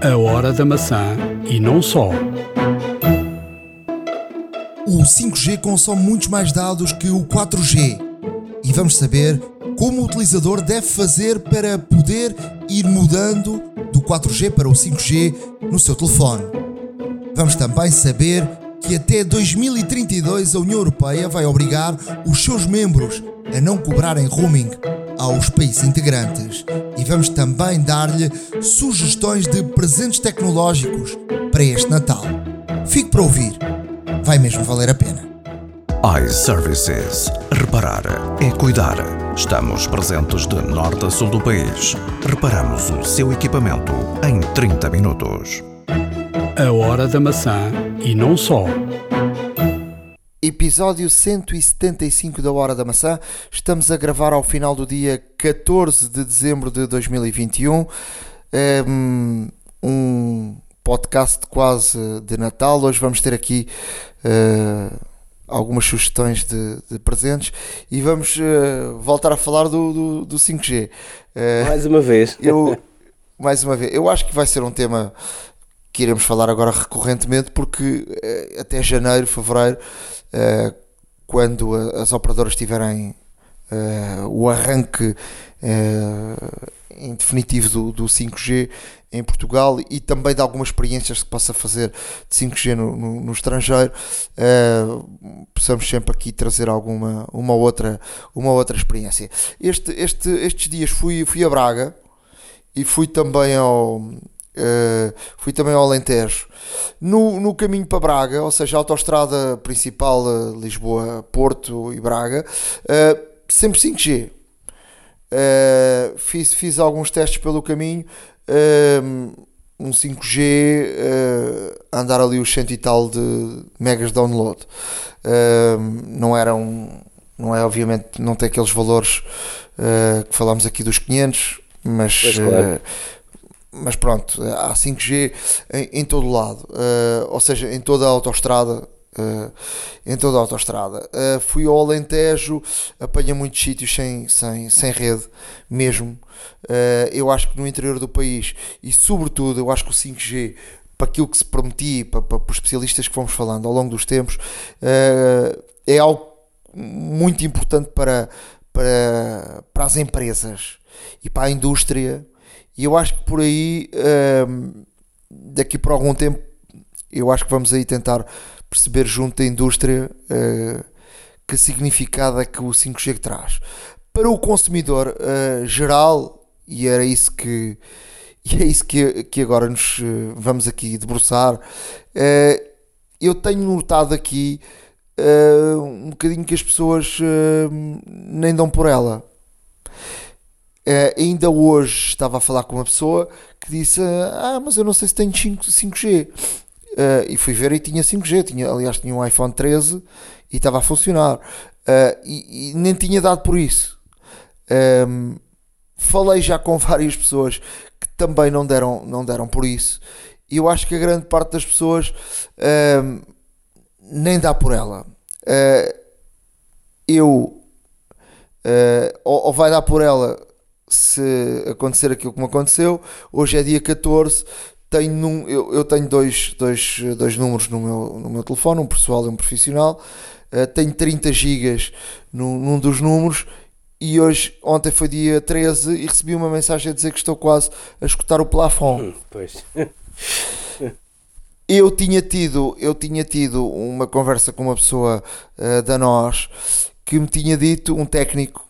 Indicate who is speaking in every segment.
Speaker 1: A hora da maçã e não só.
Speaker 2: O 5G consome muitos mais dados que o 4G. E vamos saber como o utilizador deve fazer para poder ir mudando do 4G para o 5G no seu telefone. Vamos também saber que até 2032 a União Europeia vai obrigar os seus membros a não cobrarem roaming aos países integrantes. E vamos também dar-lhe sugestões de presentes tecnológicos para este Natal. Fique para ouvir, vai mesmo valer a pena.
Speaker 3: iServices. Reparar é cuidar. Estamos presentes de norte a sul do país. Reparamos o seu equipamento em 30 minutos.
Speaker 1: A hora da maçã e não só.
Speaker 2: Episódio 175 da Hora da Maçã. Estamos a gravar ao final do dia 14 de dezembro de 2021. Um, um podcast quase de Natal. Hoje vamos ter aqui uh, algumas sugestões de, de, presentes e vamos uh, voltar a falar do, do, do 5G.
Speaker 4: Uh, mais uma vez.
Speaker 2: Eu, mais uma vez. Eu acho que vai ser um tema que iremos falar agora recorrentemente porque até janeiro, fevereiro uh, quando as operadoras tiverem uh, o arranque uh, em definitivo do, do 5G em Portugal e também de algumas experiências que possa fazer de 5G no, no, no estrangeiro, uh, possamos sempre aqui trazer alguma uma outra, uma outra experiência. Este, este, estes dias fui, fui a Braga e fui também ao, Uh, fui também ao Alentejo. No, no caminho para Braga, ou seja, a autostrada principal uh, Lisboa, Porto e Braga, uh, sempre 5G. fiz, fiz alguns testes pelo caminho. um 5G andar ali os cento e tal de megas download. não era um, não é obviamente, não tem aqueles valores que falámos aqui dos 500, mas
Speaker 4: Pois, claro.
Speaker 2: Mas pronto, há 5G em, em todo lado, uh, ou seja, em toda a autostrada. Uh, em toda a autostrada uh, fui ao Alentejo, apanhei muitos sítios sem, sem, sem rede mesmo. eu acho que no interior do país e, sobretudo, eu acho que o 5G para aquilo que se prometia, para, para, para os especialistas que fomos falando ao longo dos tempos, é algo muito importante para, para, para as empresas e para a indústria e eu acho que por aí, um, daqui por algum tempo, eu acho que vamos aí tentar perceber junto da indústria uh, que significado é que o 5G traz. Para o consumidor uh, geral, e era isso que, e é isso que, que agora nos uh, vamos aqui debruçar, eu tenho notado aqui um bocadinho que as pessoas nem dão por ela. Uh, ainda hoje estava a falar com uma pessoa que disse: Ah, mas eu não sei se tenho 5, 5G. Uh, e fui ver e tinha 5G. Tinha, aliás, tinha um iPhone 13 e estava a funcionar. Uh, e, e, nem tinha dado por isso. Um, falei já com várias pessoas que também não deram, não deram por isso. E eu acho que a grande parte das pessoas um, nem dá por ela. Eu. Ou, ou vai dar por ela se acontecer aquilo que me aconteceu, hoje é dia 14, tenho eu, eu tenho dois, dois, dois números no meu, no meu telefone, um pessoal e um profissional, uh, tenho 30 gigas num, num dos números e hoje, ontem foi dia 13 e recebi uma mensagem a dizer que estou quase a escutar o plafond.
Speaker 4: Hum, Pois.
Speaker 2: Eu tinha tido, eu tinha tido uma conversa com uma pessoa uh, da nós que me tinha dito, um técnico,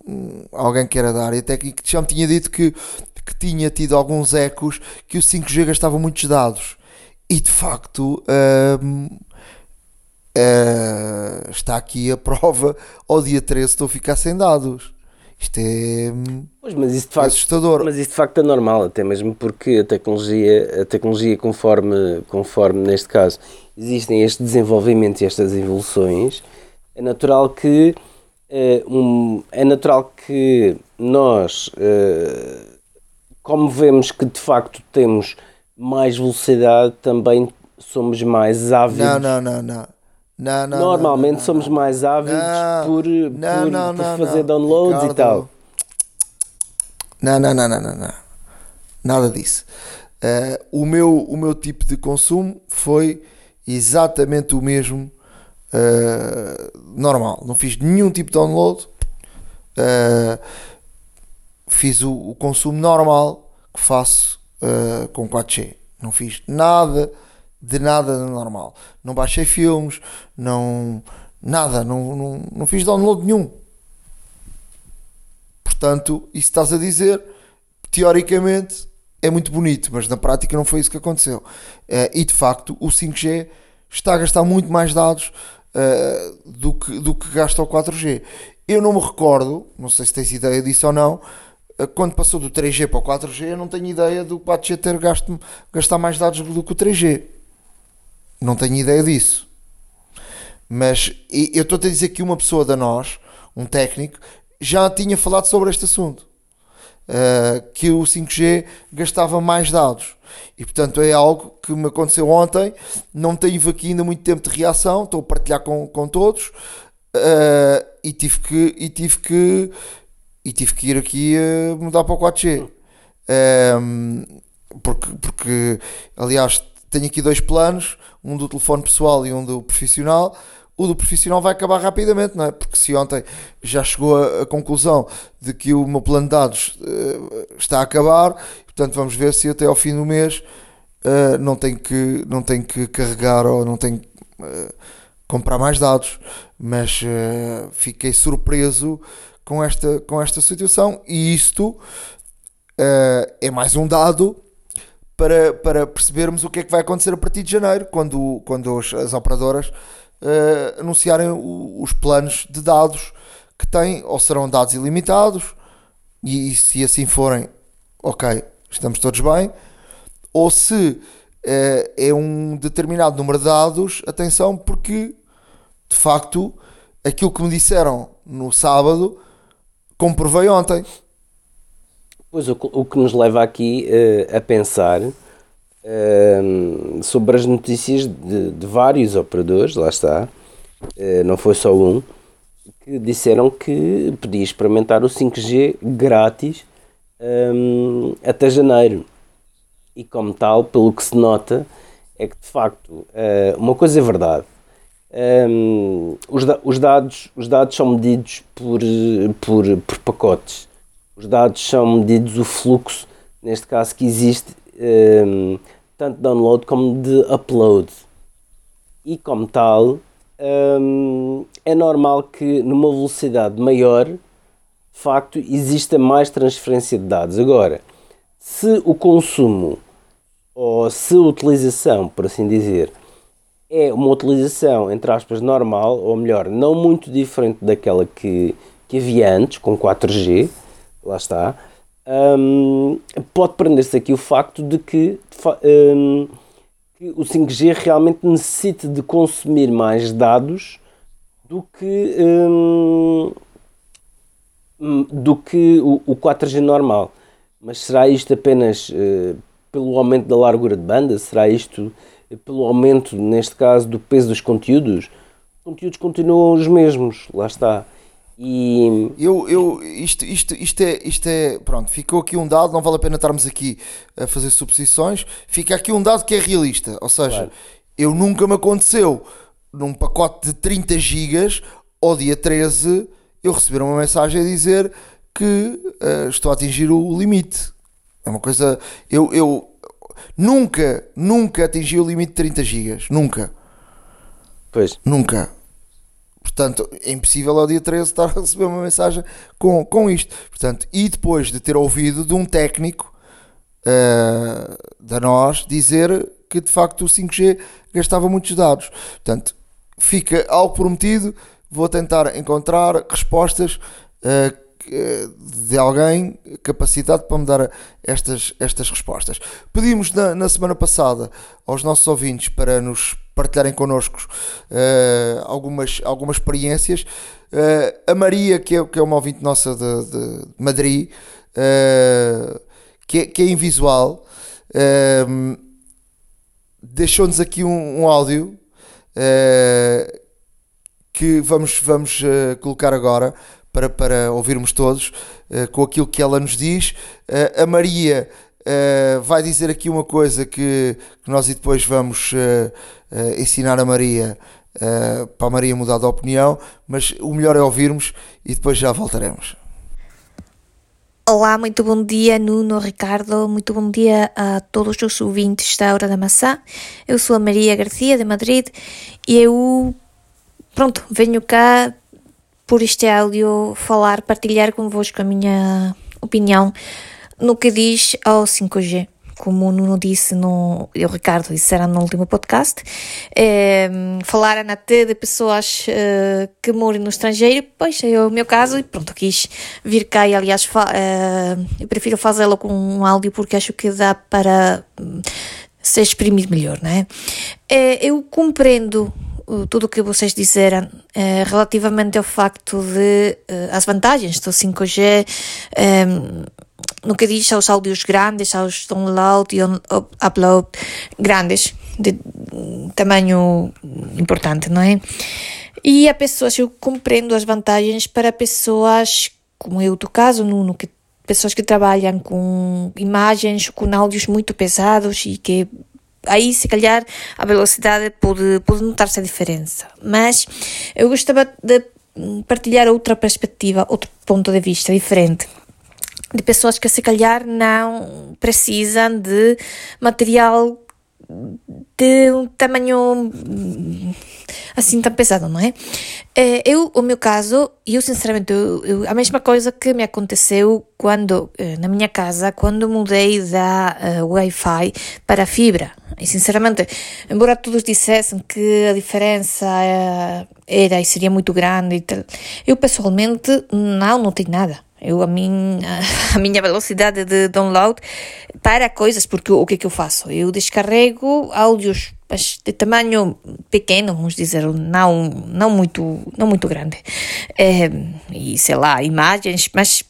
Speaker 2: alguém que era da área técnica, que já me tinha dito que, que tinha tido alguns ecos que o 5G gastava muitos dados. E de facto hum, uh, está aqui a prova. Ao dia 13 estou a ficar sem dados. Isto é hum,
Speaker 4: Pois, mas isso de facto,
Speaker 2: assustador.
Speaker 4: mas isso de facto é normal, até mesmo porque a tecnologia, a tecnologia conforme, conforme neste caso existem este desenvolvimento e estas evoluções, é natural que eh, um, é natural que nós, eh, como vemos que de facto temos mais velocidade, também somos mais ávidos.
Speaker 2: Não, não, não, não. Não, não,
Speaker 4: Normalmente
Speaker 2: não,
Speaker 4: somos mais ávidos por, por, por fazer downloads
Speaker 2: Ricardo.
Speaker 4: e tal.
Speaker 2: Não, não, não, não, não, não. Nada disso. Uh, o, meu, o meu tipo de consumo foi exatamente o mesmo uh, normal. Não fiz nenhum tipo de download. Uh, fiz o, o, consumo normal que faço com 4G. Não fiz nada de nada de normal. Não baixei filmes, não nada, não, não, não fiz download nenhum. Portanto, isso estás a dizer, teoricamente é muito bonito, mas na prática não foi isso que aconteceu. Uh, e de facto, o 5G está a gastar muito mais dados uh, do, que, do que gasta o 4G. Eu não me recordo, não sei se tens ideia disso ou não, uh, quando passou do 3G para o 4G, eu não tenho ideia do 4G ter gasto, gastar mais dados do que o 3G. Não tenho ideia disso. Mas eu estou a dizer que uma pessoa da nós, um técnico, já tinha falado sobre este assunto uh, que o 5G gastava mais dados. E portanto é algo que me aconteceu ontem. Não tive aqui ainda muito tempo de reação, estou a partilhar com, com todos uh, e tive que e tive que e tive que ir aqui a mudar para o 4G. Um, ehm, porque, porque aliás tenho aqui dois planos, um do telefone pessoal e um do profissional o do profissional vai acabar rapidamente, não é? Porque se ontem já chegou à conclusão de que o meu plano de dados uh, está a acabar, portanto vamos ver se até ao fim do mês uh, não tenho que não tenho que carregar ou não tenho que uh, comprar mais dados. Mas fiquei surpreso com esta, com esta situação e isto é mais um dado para, para percebermos o que é que vai acontecer a partir de janeiro, quando, quando as, as operadoras uh, anunciarem o, os planos de dados que têm, ou serão dados ilimitados, e, e se assim forem, ok, estamos todos bem, ou se uh, é um determinado número de dados, atenção, porque de facto aquilo que me disseram no sábado comprovei ontem.
Speaker 4: Pois o, que nos leva aqui uh, a pensar sobre as notícias de, de, vários operadores, lá está, uh, não foi só um, que disseram que podia experimentar o 5G grátis um, até janeiro. E como tal, pelo que se nota, é que de facto uh, uma coisa é verdade. Um, os, da os, dados, os dados são medidos por, por, por pacotes. Os dados são medidos o fluxo, neste caso, que existe um, tanto download como de upload. E como tal, um, é normal que numa velocidade maior, de facto, exista mais transferência de dados. Agora, se o consumo ou se a utilização, por assim dizer, é uma utilização, entre aspas, normal, ou melhor, não muito diferente daquela que, que havia antes, com 4G, lá está, um, pode prender-se aqui o facto de que, um, que, o 5G realmente necessita de consumir mais dados do que, um, do que o, o 4G normal. Mas será isto apenas uh, pelo aumento da largura de banda? Será isto pelo aumento, neste caso, do peso dos conteúdos? Os conteúdos continuam os mesmos, lá está. E
Speaker 2: eu, eu isto, isto, isto, é, isto é. Pronto, ficou aqui um dado, não vale a pena estarmos aqui a fazer suposições. Fica aqui um dado que é realista. Ou seja, claro. eu nunca me aconteceu num pacote de 30 gigas ao dia 13 eu receber uma mensagem a dizer que uh, estou a atingir o limite. É uma coisa. Eu, eu nunca, nunca atingi o limite de 30 gigas. Nunca.
Speaker 4: Pois.
Speaker 2: Nunca. Portanto, é impossível ao dia 13 estar a receber uma mensagem com, com isto. Portanto, e depois de ter ouvido de um técnico uh, da nós dizer que de facto o 5G gastava muitos dados. Portanto, fica algo prometido. Vou tentar encontrar respostas uh, de alguém capacitado para me dar estas, estas respostas. Pedimos na, na semana passada aos nossos ouvintes para nos partilharem connosco uh, algumas, algumas experiências. Uh, a Maria, que é, que é uma ouvinte nossa de, de Madrid, uh, que, é, que é invisual, deixou-nos aqui um, um áudio que vamos, vamos colocar agora para, para ouvirmos todos com aquilo que ela nos diz. a Maria uh, vai dizer aqui uma coisa que, que nós depois vamos uh, uh, ensinar a Maria para a Maria mudar de opinião, mas o melhor é ouvirmos e depois já voltaremos.
Speaker 5: Olá, muito bom dia, Nuno, Ricardo, muito bom dia a todos os ouvintes da Hora da Maçã. Eu sou a Maria Garcia, de Madrid, e eu, pronto, venho cá por este áudio falar, partilhar convosco a minha opinião no que diz ao 5G. Como o Nuno disse no, e o Ricardo disseram no último podcast, é, falaram até de pessoas é, que moram no estrangeiro, pois é o meu caso, e pronto, quis vir cá e aliás é, eu prefiro fazê-lo com um áudio porque acho que dá para hum, se exprimir melhor, não é? é eu compreendo tudo o que vocês disseram eh, relativamente ao facto de eh, as vantagens do 5G eh, no que diz aos áudios grandes, aos download e upload grandes, de tamanho importante, não é? E a pessoas, eu compreendo as vantagens para pessoas, como é o teu caso, Nuno, que pessoas que trabalham com imagens, com áudios muito pesados e que aí se calhar a velocidade pode, pode notar-se a diferença. Mas eu gostava de partilhar outra perspectiva, outro ponto de vista diferente de pessoas que se calhar não precisam de material de um tamanho assim tão pesado, não é? é? Eu, o meu caso, eu sinceramente, eu, eu, a mesma coisa que me aconteceu quando, eh, na minha casa, quando mudei da uh, Wi-Fi para fibra. E sinceramente, embora todos dissessem que a diferença uh, era e seria muito grande eu pessoalmente não notei nada. Eu, a minha, a minha velocidade de download para coisas, porque o que é que eu faço? Eu descarrego áudios de tamanho pequeno, vamos dizer, não, não, muito, não muito grande. É, e sei lá, imagens, mas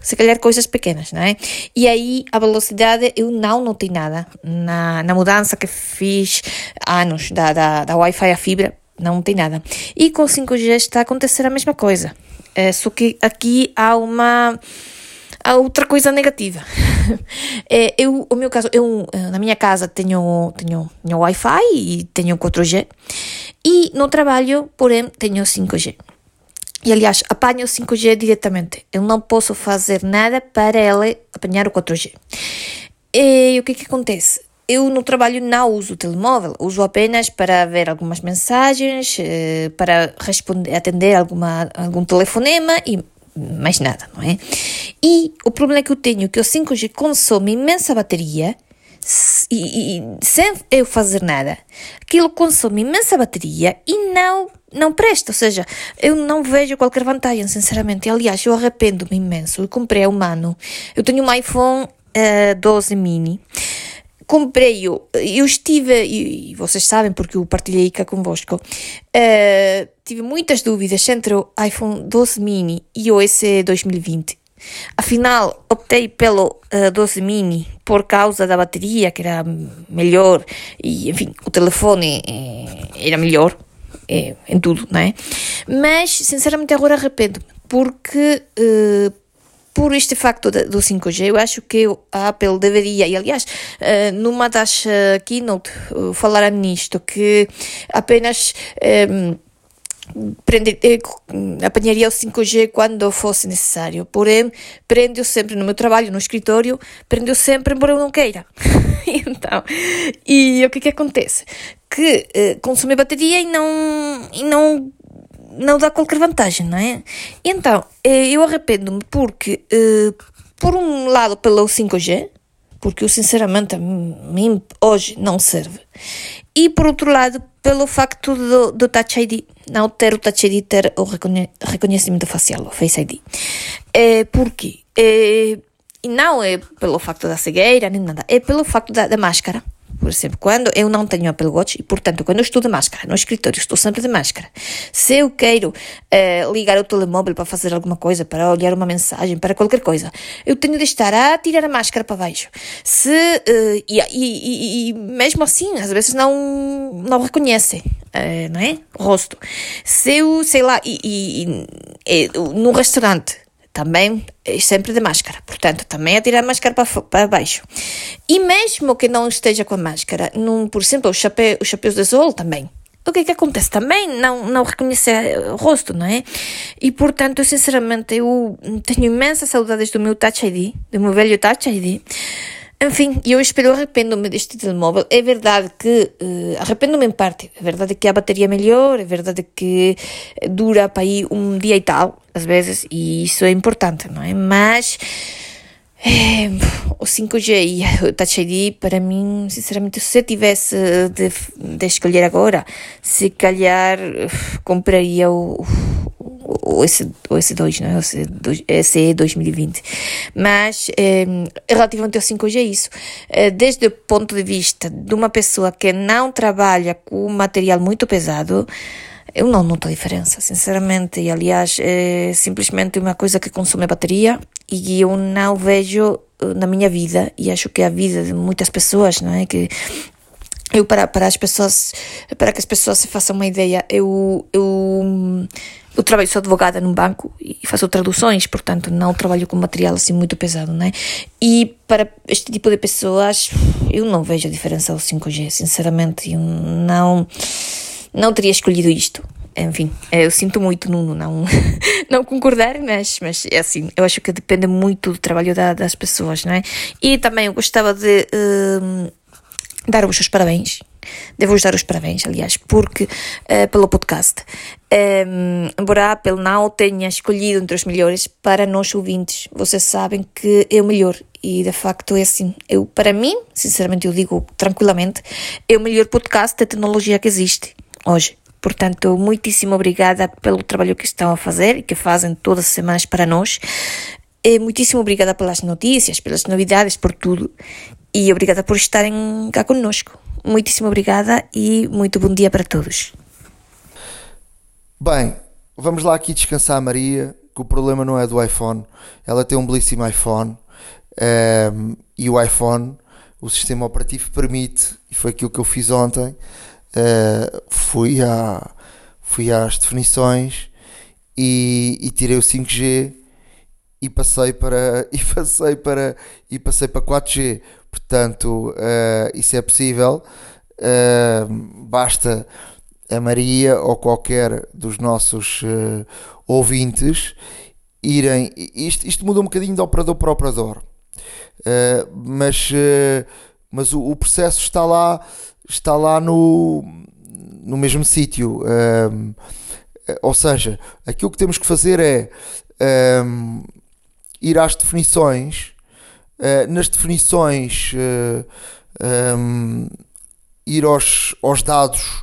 Speaker 5: se calhar coisas pequenas, não é? E aí a velocidade eu não notei nada na, na mudança que fiz anos da, da, da Wi-Fi à fibra, não tem nada. E com 5G está a acontecer a mesma coisa. É, só que aqui há uma há outra coisa negativa. é, eu, o meu caso, eu na minha casa tenho, tenho, tenho Wi-Fi e tenho 4G e no trabalho, porém, tenho 5G. E aliás, apanho o 5G diretamente. Eu não posso fazer nada para ele apanhar o 4G. E o que que acontece? Eu no trabalho não uso o telemóvel, uso apenas para ver algumas mensagens, eh, para responder, atender alguma, algum telefonema e mais nada, não é? E o problema que eu tenho é que o 5G consome imensa bateria e, e, sem eu fazer nada, aquilo consome imensa bateria e não não presta, ou seja, eu não vejo qualquer vantagem, sinceramente. Aliás, eu arrependo-me imenso. Eu comprei um ano, eu tenho um iPhone uh, eh, 12 mini comprei-o, eu estive, e vocês sabem porque eu partilhei cá convosco, uh, tive muitas dúvidas entre o iPhone 12 mini e o SE 2020. Afinal, optei pelo uh, 12 mini por causa da bateria, que era melhor, e enfim, o telefone eh, era melhor eh, em tudo, não é? Mas, sinceramente, agora arrependo-me, porque uh, por este facto do 5G, eu acho que a Apple deveria, e aliás, eh, numa das eh, keynote eh, falaram nisto, que apenas prende, apanharia o 5G quando fosse necessário. Porém, prende-o sempre no meu trabalho, no escritório, prende-o sempre, embora eu não queira. então, e o que que acontece? Que consome bateria e não, e não não dá qualquer vantagem, não é? Então, eh, eu arrependo-me porque, eh, por um lado, pelo 5G, porque eu sinceramente a mim hoje não serve, e por outro lado, pelo facto do, do Touch ID, não ter o Touch ID ter o reconhe reconhecimento facial, o Face ID. É, por quê? É, e não é pelo facto da cegueira, nem nada, é pelo facto da, da máscara. Por exemplo, quando eu não tenho Apple Watch e, portanto, quando eu estou de máscara no escritório, estou sempre de máscara. Se eu quero uh, ligar o telemóvel para fazer alguma coisa, para olhar uma mensagem, para qualquer coisa, eu tenho de estar a tirar a máscara para baixo. Se, uh, e, e, e, e, mesmo assim, às vezes não, não reconhece, uh, não é? O rosto. Se eu, sei lá, e, e, e, num restaurante, também é sempre de máscara, portanto, também a tirar a máscara para, para baixo. E mesmo que não esteja com a máscara, num, por exemplo, os, chapéu, chapéus de sol também. O que é que acontece? Também não, não reconhecer o rosto, não é? E, portanto, sinceramente, eu tenho imensas saudades do meu Touch ID, do meu velho Touch ID, enfim, eu espero arrependo-me deste telemóvel. É verdade que uh, arrependo-me em parte. É verdade que a bateria é melhor, é verdade que dura para ir um dia e tal, às vezes, e isso é importante, não é? Mas é, o 5G e o Touch ID, para mim, sinceramente, se eu tivesse de, de escolher agora, se calhar compraria o, o, S, o S2, não é? O SE 2020. Mas, é, relativamente ao 5G, é isso. É, desde o ponto de vista de uma pessoa que não trabalha com material muito pesado, eu não noto a diferença, sinceramente. E, aliás, é simplesmente uma coisa que consome bateria e eu não vejo eh, na minha vida, e acho que é a vida de muitas pessoas, não é? Que eu, para, para as pessoas, para que as pessoas se façam uma ideia, eu, eu, eu trabalho, sou advogada num banco e faço traduções, portanto, não trabalho com material assim muito pesado, né? E para este tipo de pessoas, eu não vejo a diferença ao 5G, sinceramente, eu não não teria escolhido isto. Enfim, eu sinto muito Nuno não, não concordar, mas, mas é assim, eu acho que depende muito do trabalho da, das pessoas, não é? E também eu gostava de uh, dar-vos os parabéns, devo-vos dar os parabéns, aliás, porque uh, pelo podcast. Um, embora a Apple não tenha escolhido entre os melhores, para nós ouvintes, vocês sabem que é o melhor e de facto é assim. Eu, para mim, sinceramente, eu digo tranquilamente, é o melhor podcast de tecnologia que existe hoje. Portanto, muitíssimo obrigada pelo trabalho que estão a fazer e que fazem todas as semanas para nós. E muitíssimo obrigada pelas notícias, pelas novidades, por tudo. E obrigada por estarem cá conosco. Muitíssimo obrigada e muito bom dia para todos.
Speaker 2: Bem, vamos lá aqui descansar a Maria, que o problema não é do iPhone. Ela tem um belíssimo iPhone um, ehm, e o iPhone, o sistema operativo permite, e foi aquilo que eu fiz ontem, uh, fui, à, fui às definições e, e, tirei o 5G e passei para e passei para e passei para 4G portanto uh, isso é possível uh, basta a Maria ou qualquer dos nossos uh, ouvintes irem isto, isto muda um bocadinho de operador para operador mas mas o, o processo está lá está lá no, no mesmo sítio. Ou seja, aquilo que temos que fazer é ir às definições, uh, nas definições uh, um, ir aos, aos dados.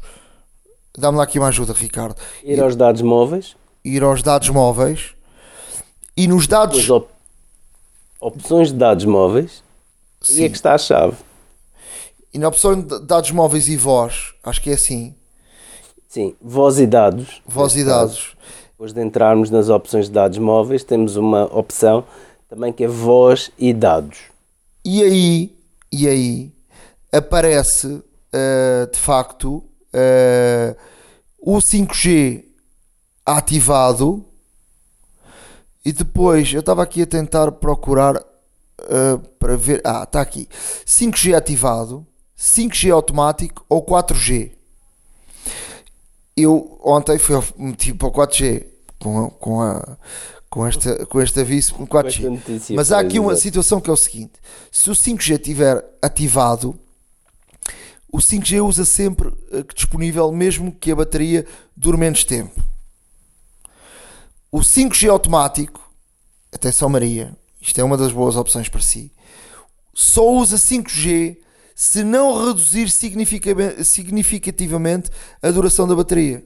Speaker 2: Dá-me lá aqui uma ajuda, Ricardo.
Speaker 4: Ir, ir aos dados móveis.
Speaker 2: Ir aos dados móveis. E nos dados.
Speaker 4: Op opções de dados móveis. Sim. E é que está a chave.
Speaker 2: E na opção de dados móveis e voz, acho que é assim.
Speaker 4: Sim, voz e dados.
Speaker 2: Voz e dados.
Speaker 4: Depois de entrarmos nas opções de dados móveis, temos uma opção também que é voz e dados.
Speaker 2: E aí, e aí aparece uh, de facto uh, o 5G ativado e depois eu estava aqui a tentar procurar uh, para ver. Ah, está aqui. 5G ativado 5G automático ou 4G. Eu ontem fui meti para o 4G com, com, a, com, esta, com este aviso com 4G. Mas há aqui uma situação que é o seguinte: se o 5G estiver ativado, o 5G usa sempre eh, disponível, mesmo que a bateria dure menos tempo. O 5G automático, atenção Maria, isto é uma das boas opções para si, só usa 5G se não reduzir significativamente a duração da bateria.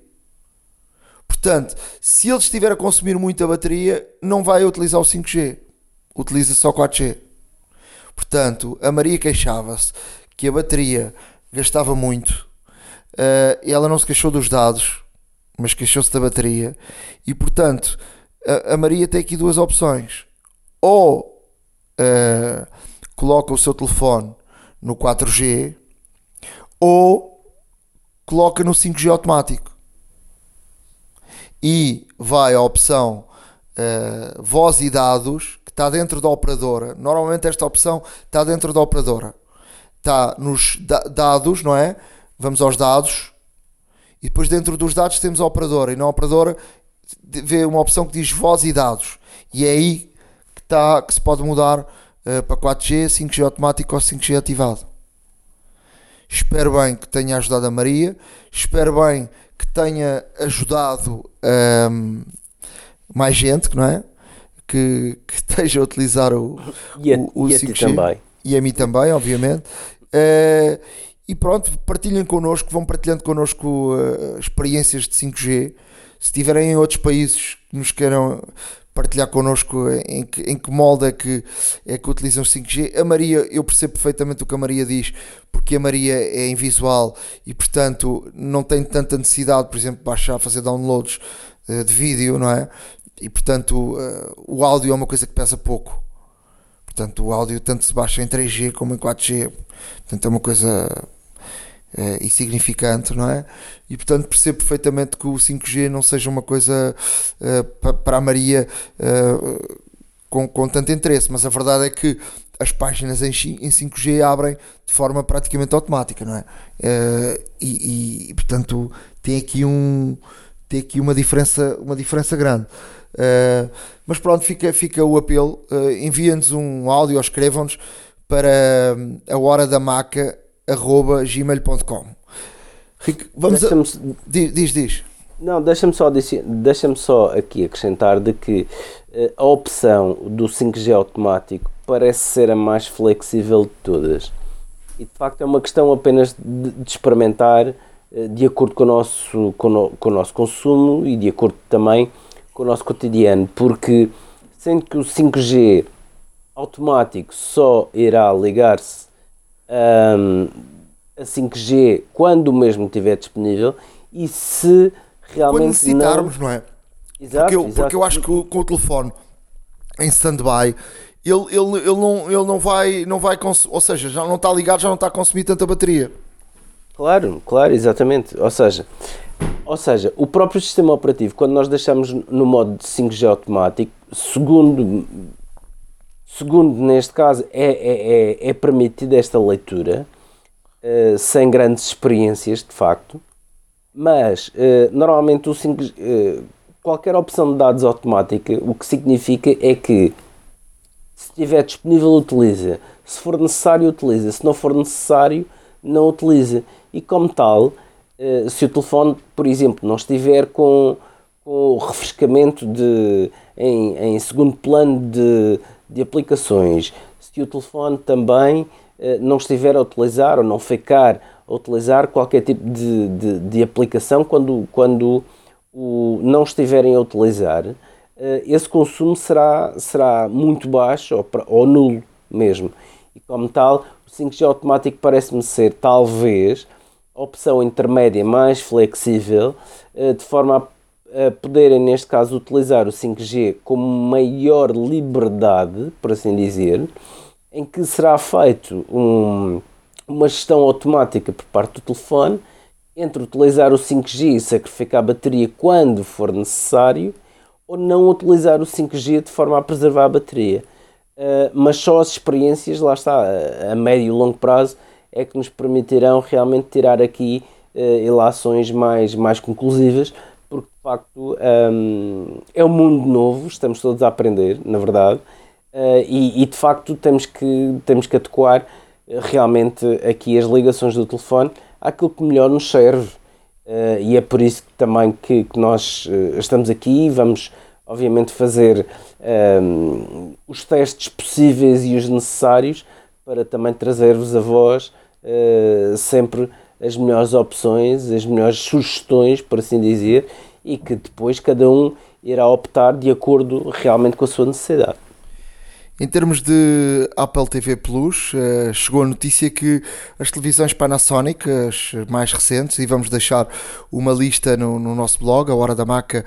Speaker 2: Portanto, se ele estiver a consumir muita bateria, não vai utilizar o 5G, utiliza só 4G. Portanto, a Maria queixava-se que a bateria gastava muito. Uh, ela não se queixou dos dados, mas queixou-se da bateria. E portanto, a, a, Maria tem aqui duas opções: ou uh, coloca o seu telefone no 4G ou coloca no 5G automático e vai à opção uh, voz e dados que está dentro da operadora. Normalmente esta opção está dentro da operadora. Está nos da dados, não é? Vamos aos dados e depois dentro dos dados temos a operadora e na operadora vê uma opção que diz voz e dados e é aí que, está, que se pode mudar uh, para 4G, 5G automático ou 5G ativado. Espero bem que tenha ajudado a Maria, espero bem que tenha ajudado um, mais gente, não é? Que, que esteja a utilizar o,
Speaker 4: e a,
Speaker 2: o, o
Speaker 4: e
Speaker 2: 5G.
Speaker 4: também.
Speaker 2: E a mim também, obviamente. Uh, e pronto, partilhem connosco, vão partilhando connosco uh, experiências de 5G. Se tiverem em outros países que nos queiram partilhar connosco em que, em que molde é que, é que utilizam 5G. A Maria, eu percebo perfeitamente o que a Maria diz, porque a Maria é invisual e, portanto, não tem tanta necessidade, por exemplo, de baixar, fazer downloads uh, de vídeo, não é? E, portanto, uh, o áudio é uma coisa que pesa pouco. Portanto, o áudio tanto se baixa em 3G como em 4G. Portanto, é uma coisa uh, insignificante, não é? E portanto percebo perfeitamente que o 5G não seja uma coisa uh, para a Maria uh, com, com tanto interesse, mas a verdade é que as páginas em, em 5G abrem de forma praticamente automática, não é? E, e, portanto tem aqui um tem aqui uma diferença uma diferença grande. Uh, mas pronto, fica, fica o apelo. Uh, Enviem-nos um áudio ou escrevam-nos para a hora da maca gmail.com. Vamos a... diz, diz, diz.
Speaker 4: Não, deixa-me só, deixa só aqui acrescentar de que uh, a opção do 5G automático parece ser a mais flexível de todas. E de facto é uma questão apenas de, de experimentar uh, de acordo com o, nosso, com, no, com o nosso consumo e de acordo também com o nosso cotidiano, porque sendo que o 5G automático só irá ligar-se um, a 5G quando o mesmo estiver disponível e se realmente quando
Speaker 2: necessitarmos,
Speaker 4: não,
Speaker 2: não é? Exato porque, eu, exato. porque eu acho que com o telefone em stand-by ele, ele, ele, não, ele não vai, não vai ou seja, já não está ligado, já não está a consumir tanta bateria.
Speaker 4: Claro, claro, exatamente. Ou seja, ou seja, o próprio sistema operativo, quando nós deixamos no modo de 5G automático, segundo Segundo, neste caso, é, é, é, é permitida esta leitura, uh, sem grandes experiências, de facto, mas uh, normalmente o 5, uh, qualquer opção de dados automática, o que significa é que se estiver disponível, utiliza. Se for necessário, utiliza. Se não for necessário, não utiliza. E como tal, se o telefone, por exemplo, não estiver com, com o refrescamento de, em, em segundo plano de de aplicações. Se o telefone também eh, não estiver a utilizar ou não ficar a utilizar qualquer tipo de, de, de aplicação quando, quando o, não estiverem a utilizar, eh, esse consumo será, será muito baixo ou, ou nulo mesmo. E como tal, o 5G automático parece-me ser talvez a opção intermédia mais flexível, eh, de forma a poderem, neste caso, utilizar o 5G com maior liberdade, por assim dizer, em que será feito um, uma gestão automática por parte do telefone entre utilizar o 5G e sacrificar a bateria quando for necessário ou não utilizar o 5G de forma a preservar a bateria. Uh, mas só as experiências, lá está, a médio e longo prazo, é que nos permitirão realmente tirar aqui uh, ilações mais, mais conclusivas facto um, é um mundo novo, estamos todos a aprender, na verdade, uh, e, e, de facto temos que, temos que adequar realmente aqui as ligações do telefone àquilo que melhor nos serve. Uh, e é por isso que, também que, que nós uh, estamos aqui vamos obviamente fazer um, os testes possíveis e os necessários para também trazer-vos a voz sempre as melhores opções, as melhores sugestões, por assim dizer, e que depois cada um irá optar de acordo realmente com a sua necessidade.
Speaker 2: Em termos de Apple TV Plus, eh, chegou a notícia que as televisões Panasonic, as mais recentes, e vamos deixar uma lista no, no nosso blog, a hora da maca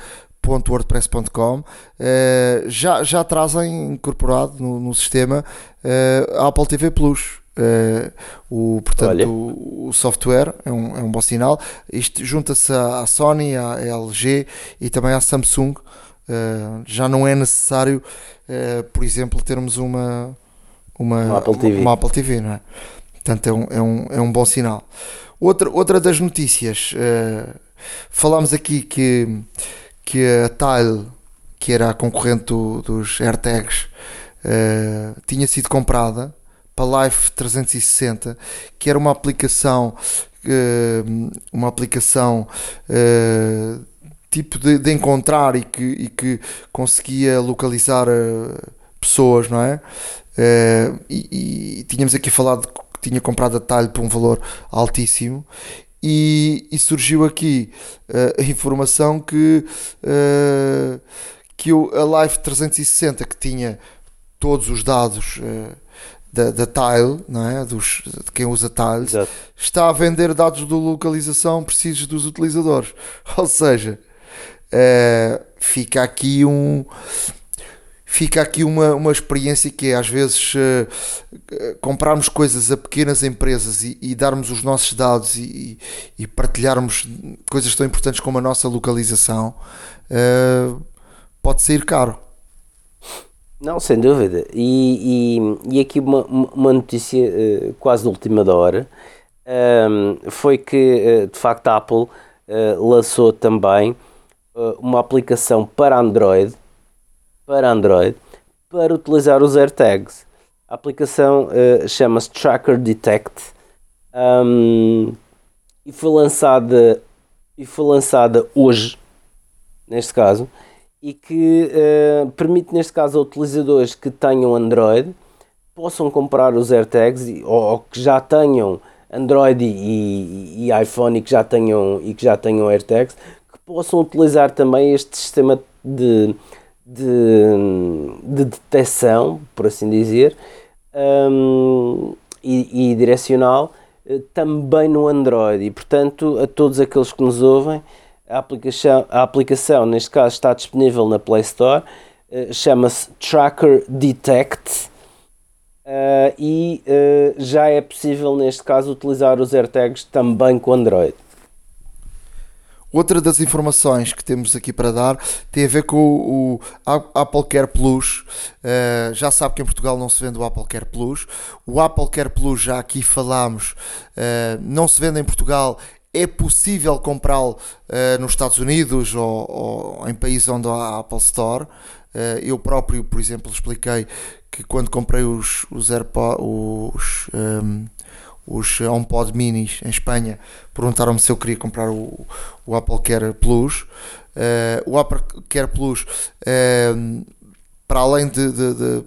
Speaker 2: já, já trazem incorporado no, no sistema eh, a Apple TV Plus. Uh, o, portanto, o, o, software é um, é um bom sinal. Isto junta-se à, Sony, à LG e também à Samsung. Uh, já não é necessário, uh, por exemplo, termos uma, uma,
Speaker 4: uma, Apple TV.
Speaker 2: uma Apple TV, não é? Portanto, é um, é um, é um bom sinal. Outra, outra das notícias, falámos aqui que, que a Tile, que era a concorrente do, dos AirTags, tinha sido comprada para Life 360, que era uma aplicação uma aplicação tipo de, de encontrar e que, e que conseguia localizar uh, pessoas, não é? E, e, tínhamos aqui falado que tinha comprado a talho por um valor altíssimo. E, e surgiu aqui a informação que, que o, a Live 360, que tinha todos os dados da, da Tile, não é? Dos, de quem usa Tiles, Exato. está a vender dados de localização precisos dos utilizadores. Ou seja, uh, fica aqui um fica aqui uma, uma experiência que é às vezes uh, comprarmos coisas a pequenas empresas e, e darmos os nossos dados e, e, partilharmos coisas tão importantes como a nossa localização uh, pode sair caro.
Speaker 4: Não, sem dúvida. E, e, e aqui uma, uma notícia uh, quase de última hora um, foi que de facto a Apple lançou também uh, uma aplicação para Android, para Android, para utilizar os AirTags. A aplicação uh, chama-se Tracker Detect um, e foi lançada e foi lançada hoje, neste caso, e que uh, permite neste caso a utilizadores que tenham Android possam comprar os AirTags ou, ou que já tenham Android e, e, e, iPhone e que já tenham e que já tenham AirTags possam utilizar também este sistema de, de, de detecção, por assim dizer, um, e, e, direcional eh, também no Android. E, portanto, a todos aqueles que nos ouvem, a aplicação, a aplicação neste caso está disponível na Play Store, uh, chama-se Tracker Detect. Uh, e uh, já é possível, neste caso, utilizar os AirTags também com Android.
Speaker 2: Outra das informações que temos aqui para dar tem a ver com o, o Apple Care Plus. Uh, já sabe que em Portugal não se vende o Apple Care Plus. O Apple Care Plus, já aqui falámos, uh, não se vende em Portual. É possível comprá-lo uh, nos Estados Unidos ou, ou, em países onde há a Apple Store. eu próprio, por exemplo, expliquei que quando comprei os, os AirPods, os, HomePod Minis em Espanha perguntaram-me se eu queria comprar o, o Apple Care Plus. Uh, o Apple Care Plus, uh, para além de, de, de,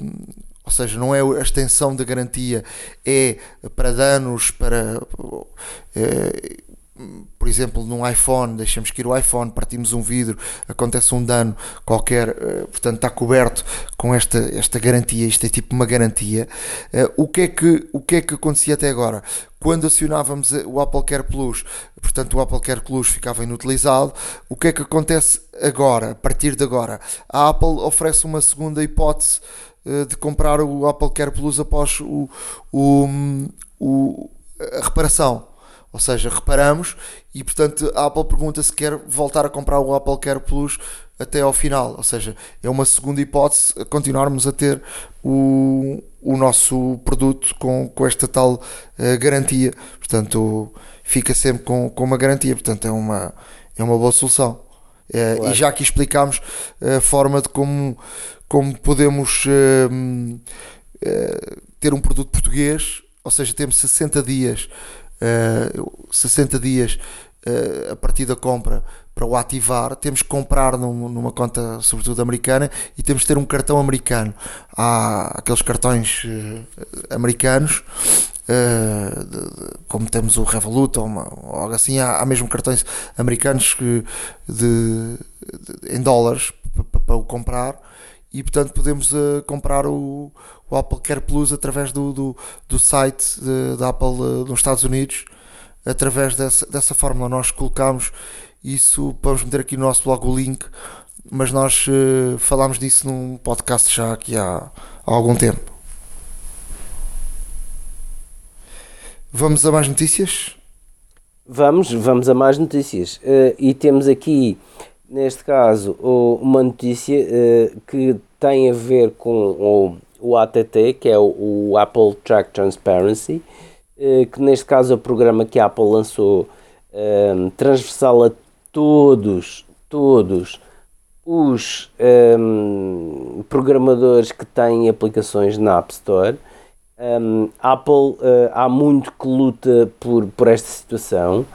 Speaker 2: ou seja, não é a extensão da garantia, é para danos, para uh, por exemplo, num iPhone, deixamos cair o iPhone, partimos um vidro, acontece um dano qualquer, eh, portanto está coberto com esta, esta garantia, isto é tipo uma garantia. Eh, o que, é que, o que é que acontecia até agora? Quando acionávamos o Apple Care Plus, portanto o Apple Care Plus ficava inutilizado, o que é que acontece agora, a partir de agora? A Apple oferece uma segunda hipótese eh, de comprar o Apple Care Plus após o, o, o a reparação ou seja, reparamos e portanto a Apple pergunta se quer voltar a comprar o Apple Care Plus até ao final. Ou seja, é uma segunda hipótese a continuarmos a ter o, o nosso produto com, com esta tal uh, garantia. Portanto, fica sempre com, com uma garantia. Portanto, é uma, é uma boa solução. Uh, claro. E já aqui explicámos a forma de como, como podemos uh, ter um produto português, ou seja, temos 60 dias uh, eh, 60 dias uh, a partir da compra para o ativar, temos que comprar num, numa conta, sobretudo americana, e temos que ter um cartão americano. Há aqueles cartões uh, americanos, uh, de, de, como temos o Revolut ou, uma, ou algo assim, há, há, mesmo cartões americanos que, de, em dólares para o comprar e portanto podemos uh, comprar o, o, Apple Care Plus através do, do, do site da Apple uh, nos Estados Unidos. Através dessa, dessa fórmula nós colocamos isso, vamos meter aqui no nosso blog o link mas nós uh, falámos disso num podcast já aqui há, há algum tempo. Vamos a mais notícias?
Speaker 4: Vamos, vamos a mais notícias. E temos aqui neste caso, uma notícia uh, que tem a ver com o, o ATT, que é o, Apple Track Transparency, uh, que neste caso é o programa que a Apple lançou uh, transversal a todos, todos os um, programadores que têm aplicações na App Store. Um, Apple há muito que luta por, por esta situação,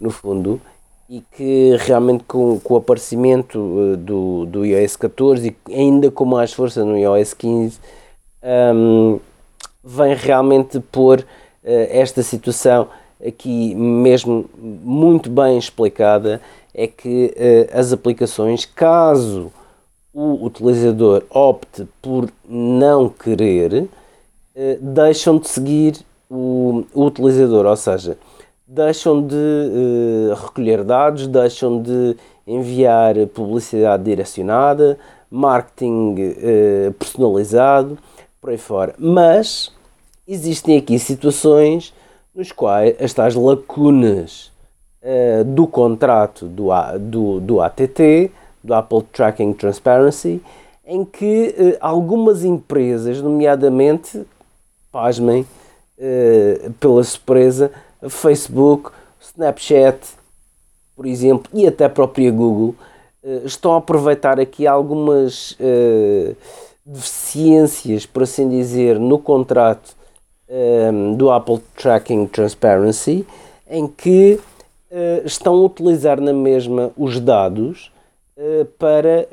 Speaker 4: no fundo, e que realmente com, com o aparecimento uh, do, do iOS 14 e ainda com mais força no iOS 15 um, vem realmente pôr uh, esta situação aqui mesmo muito bem explicada é que uh, as aplicações caso o utilizador opte por não querer deixam de seguir o, o utilizador, ou seja, deixam de uh, recolher dados, deixam de enviar publicidade direcionada, marketing uh, personalizado, por aí fora. Mas existem aqui situações nos quais as tais lacunas uh, do contrato do, do, do ATT, do Apple Tracking Transparency, em que algumas empresas, nomeadamente, pasmem, pela surpresa, Facebook, Snapchat, por exemplo, e até a própria Google, eh, estão a aproveitar aqui algumas uh, deficiências, por assim dizer, no contrato um, ehm, do Apple Tracking Transparency, em que uh, estão a utilizar na mesma os dados uh, para,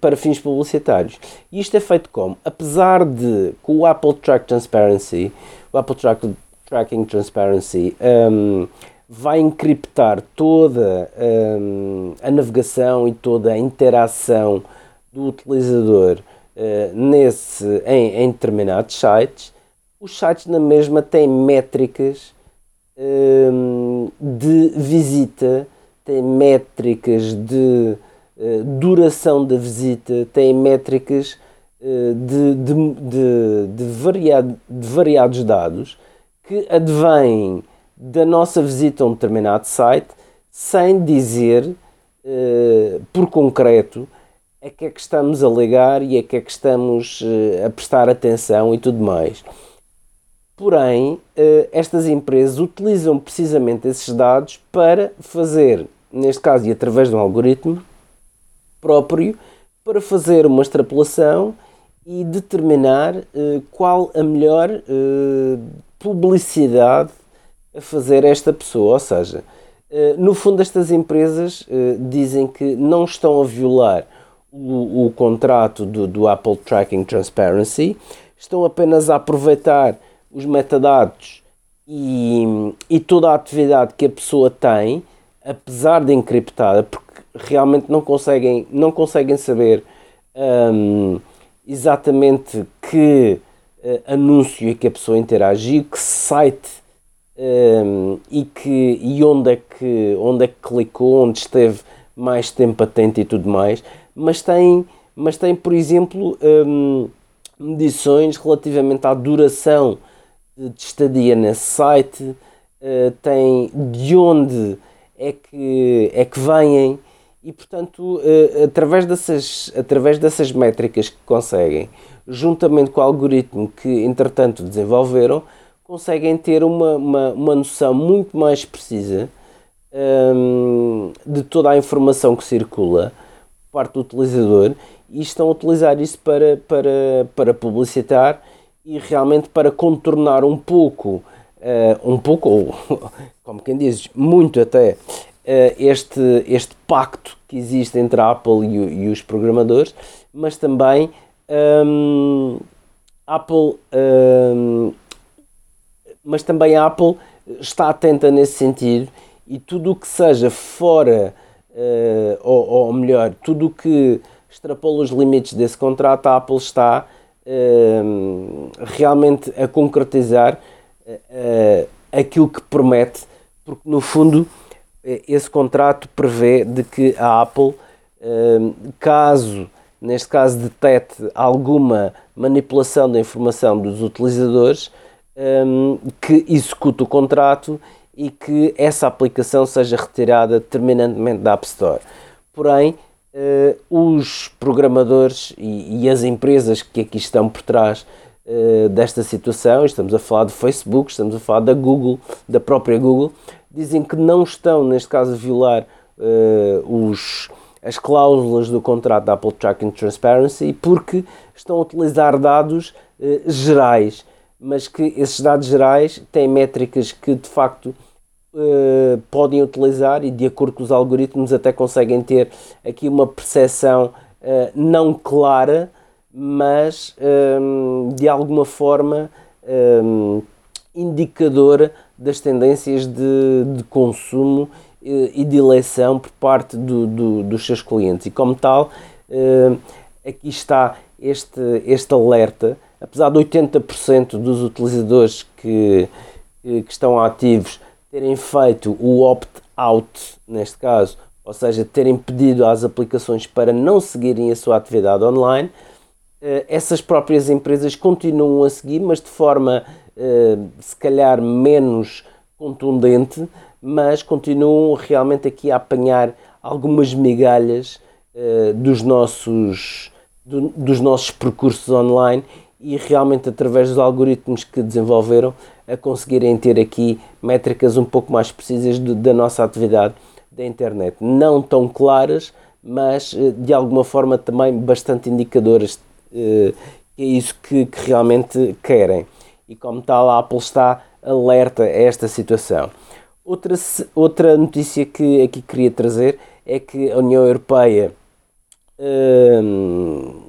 Speaker 4: para fins publicitários. E isto é feito como? Apesar de, com o Apple Track Transparency, o Apple Track Tracking Transparency um, vai encriptar toda um, a navegação e toda a interação do utilizador uh, nesse, em, em, determinados sites. Os sites na mesma têm métricas um, de visita, têm métricas de uh, duração da visita, têm métricas uh, de, de, de, de, variado, de variados dados que advém da nossa visita a um determinado site sem dizer uh, por concreto a que é que estamos a ligar e a que é que estamos uh, a prestar atenção e tudo mais. Porém, uh, estas empresas utilizam precisamente esses dados para fazer, neste caso e através de um algoritmo próprio, para fazer uma extrapolação e determinar qual a melhor publicidade a fazer esta pessoa. Ou seja, eh, no fundo, estas empresas eh, dizem que não estão a violar o, o contrato do, do, Apple Tracking Transparency, estão apenas a aproveitar os metadados e, e toda a atividade que a pessoa tem, apesar de encriptada, porque realmente não conseguem, não conseguem saber hum, exatamente que anúncio é que a pessoa interagiu, que site um, ehm, e, que, e onde, é que, onde é que clicou, onde esteve mais tempo atento e tudo mais, mas tem, mas tem por exemplo, um, ehm, medições relativamente à duração de estadia nesse site, uh, tem de onde é que, é que vêm e portanto uh, através, dessas, através dessas métricas que conseguem juntamente com o algoritmo que entretanto desenvolveram, conseguem ter uma, uma, uma noção muito mais precisa um, de toda a informação que circula por parte do utilizador e estão a utilizar isso para, para, para publicitar e realmente para contornar um pouco, uh, um pouco, ou como quem diz, muito até, uh, este, este pacto que existe entre a Apple e, e os programadores, mas também um, Apple, um, mas também a Apple está atenta nesse sentido e tudo o que seja fora, uh, ou, ou, melhor, tudo o que extrapola os limites desse contrato, a Apple está uh, realmente a concretizar uh, aquilo que promete, porque no fundo esse contrato prevê de que a Apple, caso neste caso detecte alguma manipulação da informação dos utilizadores, um, que execute o contrato e que essa aplicação seja retirada determinantemente da App Store. porém os programadores e, e, as empresas que aqui estão por trás desta situação, estamos a falar do Facebook, estamos a falar da Google, da própria Google, dizem que não estão, neste caso, a violar os, as cláusulas do contrato da Apple Tracking Transparency porque estão a utilizar dados gerais. Mas que esses dados gerais têm métricas que de facto uh, podem utilizar e de acordo com os algoritmos até conseguem ter aqui uma percepção uh, não clara, mas ehm, de alguma forma ehm, indicadora das tendências de, de consumo e de eleição por parte do, do, dos seus clientes. E como tal, aqui está este, este alerta apesar de 80% dos utilizadores que, que estão ativos terem feito o opt-out, neste caso, ou seja, terem pedido às aplicações para não seguirem a sua atividade online, eh, essas próprias empresas continuam a seguir, mas de forma eh, se calhar menos contundente, mas continuam realmente aqui a apanhar algumas migalhas eh, dos nossos, dos nossos percursos online e realmente através dos algoritmos que desenvolveram a conseguirem ter aqui métricas um pouco mais precisas da nossa atividade da internet. Não tão claras, mas eh, de alguma forma também bastante indicadoras, que é isso que, que realmente querem. E como tal, a Apple está alerta a esta situação. Outra, outra notícia que aqui queria trazer é que a União Europeia hum,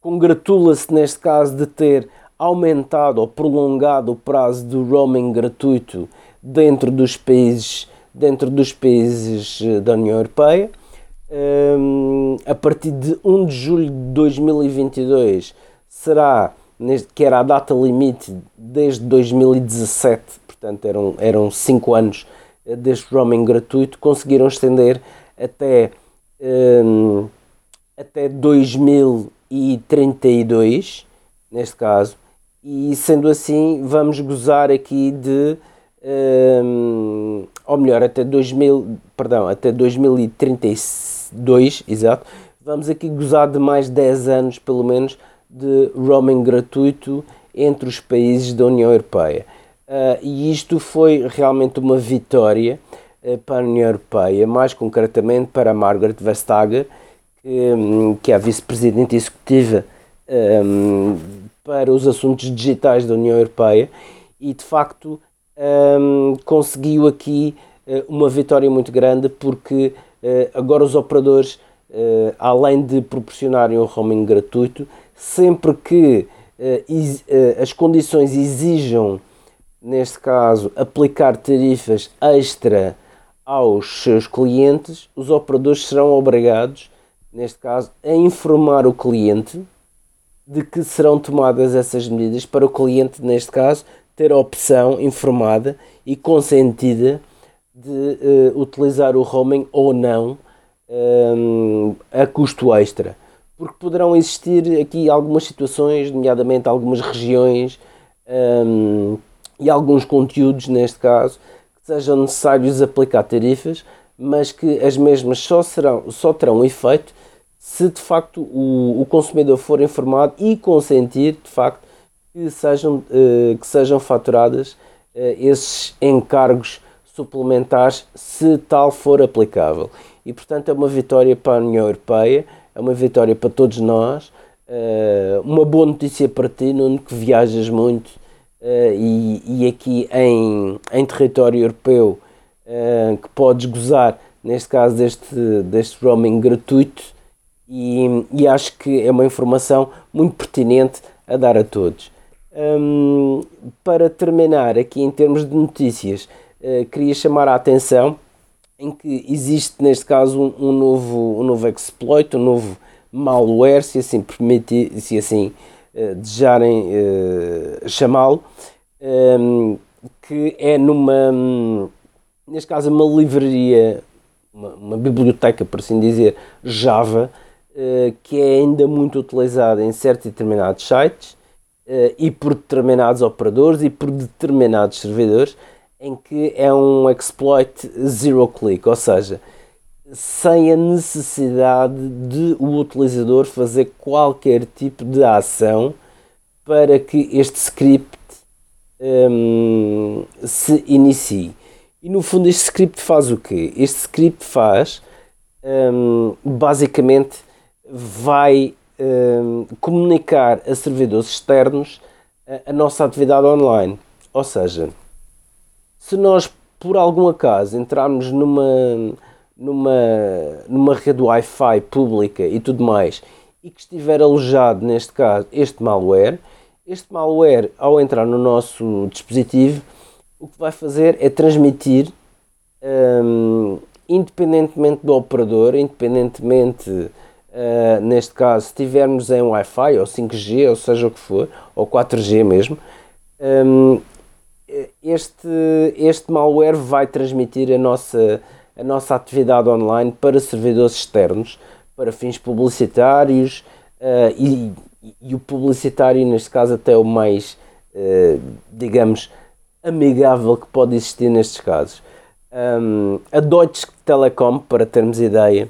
Speaker 4: congratula-se neste caso de ter aumentado ou prolongado o prazo do roaming gratuito dentro dos países dentro dos países eh, da União Europeia. Um, a partir de 1 de julho de 2022 será, que era a data limite desde 2017, portanto eram, eram 5 anos eh, deste roaming gratuito, conseguiram estender até, um, até 2000 e 32, neste caso, e sendo assim, vamos gozar aqui de, um, ou melhor, até 2000, perdão, até 2032, exato, vamos aqui gozar de mais 10 anos, pelo menos, de roaming gratuito entre os países da União Europeia. Uh, e isto foi realmente uma vitória uh, para a União Europeia, mais concretamente para Margaret Vestager, Hum, que é a vice-presidente executiva um, para os assuntos digitais da União Europeia e de facto um, conseguiu aqui uh, uma vitória muito grande porque agora os operadores, além de proporcionarem o roaming gratuito, sempre que as condições exijam, neste caso, aplicar tarifas extra aos seus clientes, os operadores serão obrigados neste caso, a informar o cliente de que serão tomadas essas medidas para o cliente, neste caso, ter a opção informada e consentida de uh, utilizar o roaming ou não um, eh, a custo extra. Porque poderão existir aqui algumas situações, nomeadamente algumas regiões um, e alguns conteúdos, neste caso, que sejam necessários aplicar tarifas, mas que as mesmas só, serão, só terão efeito se de facto o, o consumidor for informado e consentir de facto que sejam, uh, que sejam faturadas uh, esses encargos suplementares se tal for aplicável. E portanto é uma vitória para a União Europeia, é uma vitória para todos nós, uh, uma boa notícia para ti, Nuno, que viajas muito e, e, aqui em, em território europeu que podes gozar, neste caso deste, deste roaming gratuito e, e acho que é uma informação muito pertinente a dar a todos. Um, para terminar aqui em termos de notícias, uh, queria chamar a atenção em que existe neste caso um, um, novo, um novo exploit, um novo malware, se assim permitir, se assim desejarem uh, chamá-lo, um, que é numa, neste caso uma livraria, uma, uma biblioteca, por assim dizer, Java, eh, que é ainda muito utilizado em certos determinados sites e por determinados operadores e por determinados servidores, em que é um exploit zero click, ou seja, sem a necessidade de o utilizador fazer qualquer tipo de ação para que este script um, se inicie. E no fundo este script faz o quê? Este script faz um, basicamente vai um, comunicar a servidores externos a, a nossa atividade online. Ou seja, se nós por algum acaso entrarmos numa, numa, numa rede Wi-Fi pública e tudo mais, e que estiver alojado, neste caso, este malware, este malware, ao entrar no nosso dispositivo, o que vai fazer é transmitir, um, independentemente do operador, independentemente, uh, neste caso, se estivermos em Wi-Fi ou 5G, ou seja o que for, ou 4G mesmo, um, este, este malware vai transmitir a nossa, a nossa atividade online para servidores externos, para fins publicitários uh, e, e, o publicitário, neste caso, até o mais, uh, digamos, amigável que pode existir nestes casos. Um, a Deutsche Telekom, para termos ideia,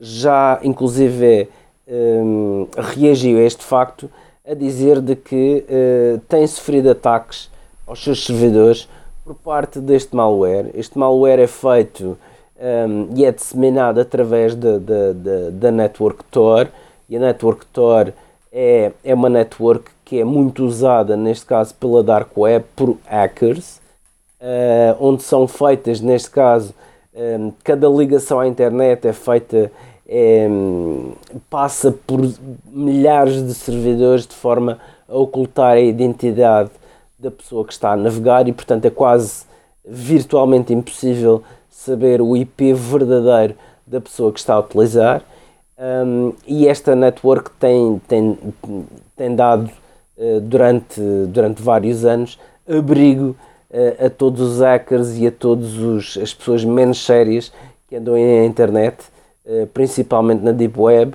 Speaker 4: já inclusive um, reagiu a este facto a dizer de que uh, tem sofrido ataques aos seus servidores por parte deste malware. Este malware é feito um, e é disseminado através da, da, da, Network Tor e a Network Tor é, é uma network que é muito usada, neste caso pela Dark Web, por hackers, uh, onde são feitas, neste caso, um, cada ligação à internet é feita, é, passa por milhares de servidores de forma a ocultar a identidade da pessoa que está a navegar e, portanto, é quase virtualmente impossível saber o IP verdadeiro da pessoa que está a utilizar. Um, e esta network tem, tem, tem dado uh, durante, durante vários anos abrigo uh, a todos os hackers e a todas as pessoas menos sérias que andam na internet, uh, principalmente na Deep Web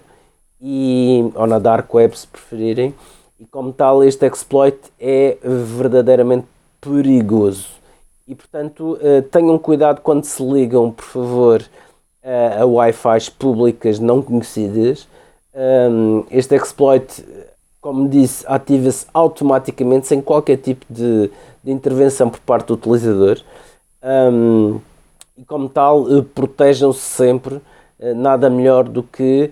Speaker 4: e, ou na Dark Web, se preferirem e como tal este exploit é verdadeiramente perigoso. E portanto eh, tenham cuidado quando se ligam, por favor, a Wi-Fi públicas não conhecidas. Este exploit, como disse, ativa-se automaticamente sem qualquer tipo de, de, intervenção por parte do utilizador. E como tal, eh, protejam-se sempre. Eh, nada melhor do que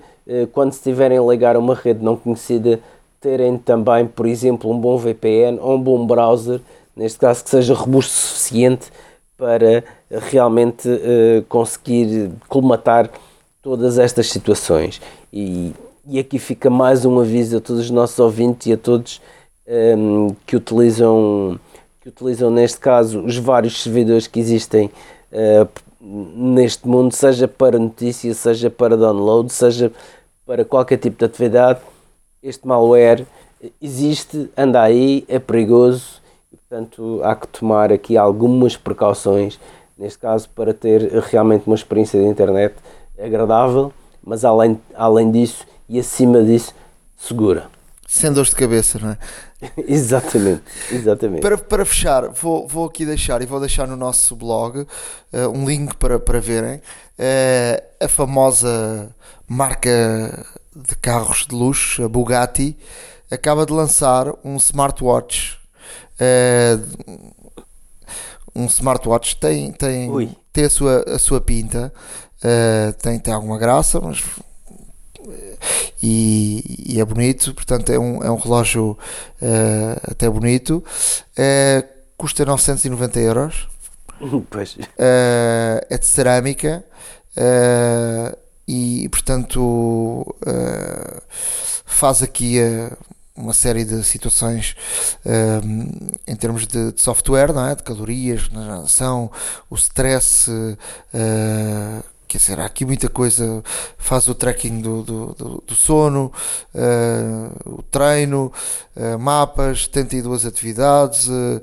Speaker 4: quando estiverem a ligar a uma rede não conhecida terem também, por exemplo, um bom VPN ou um bom browser, neste caso que seja robusto o suficiente para realmente uh, conseguir colmatar todas estas situações. E, e aqui fica mais um aviso a todos os nossos ouvintes e a todos um, ehm, que utilizam que utilizam neste caso os vários servidores que existem uh, neste mundo, seja para notícias, seja para download, seja para qualquer tipo de atividade este malware existe, anda aí, é perigoso e, portanto, há que tomar aqui algumas precauções, neste caso, para ter realmente uma experiência de internet agradável, mas além, além disso e acima disso, segura.
Speaker 2: Sem dores de cabeça, não é?
Speaker 4: exatamente, exatamente.
Speaker 2: Para, para fechar, vou, vou aqui deixar e vou deixar no nosso blog uh, um link para, para verem uh, a famosa marca de carros de luxo, a Bugatti, acaba de lançar um smartwatch. Uh, um smartwatch tem, tem, tem a, sua, a sua pinta, uh, tem, tem alguma graça, mas e, e, é bonito, portanto é um, é um relógio uh, até bonito, uh, custa 990 euros,
Speaker 4: pois.
Speaker 2: é de cerâmica e portanto uh, faz aqui uh, uma série de situações uh, em termos de, de, software, não é? de calorias, nação, o stress quer dizer, há aqui muita coisa, faz o tracking do, do, do, do sono, uh, o treino, uh, mapas, 72 atividades, uh,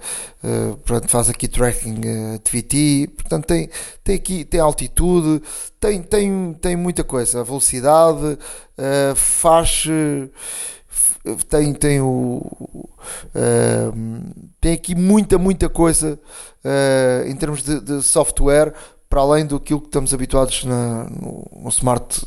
Speaker 2: portanto, faz aqui tracking activity, portanto tem, tem aqui, tem altitude, tem, tem, tem muita coisa, a velocidade, faz tem, tem o tem aqui muita muita coisa em termos de, de software para além do que estamos habituados na, no, no, smart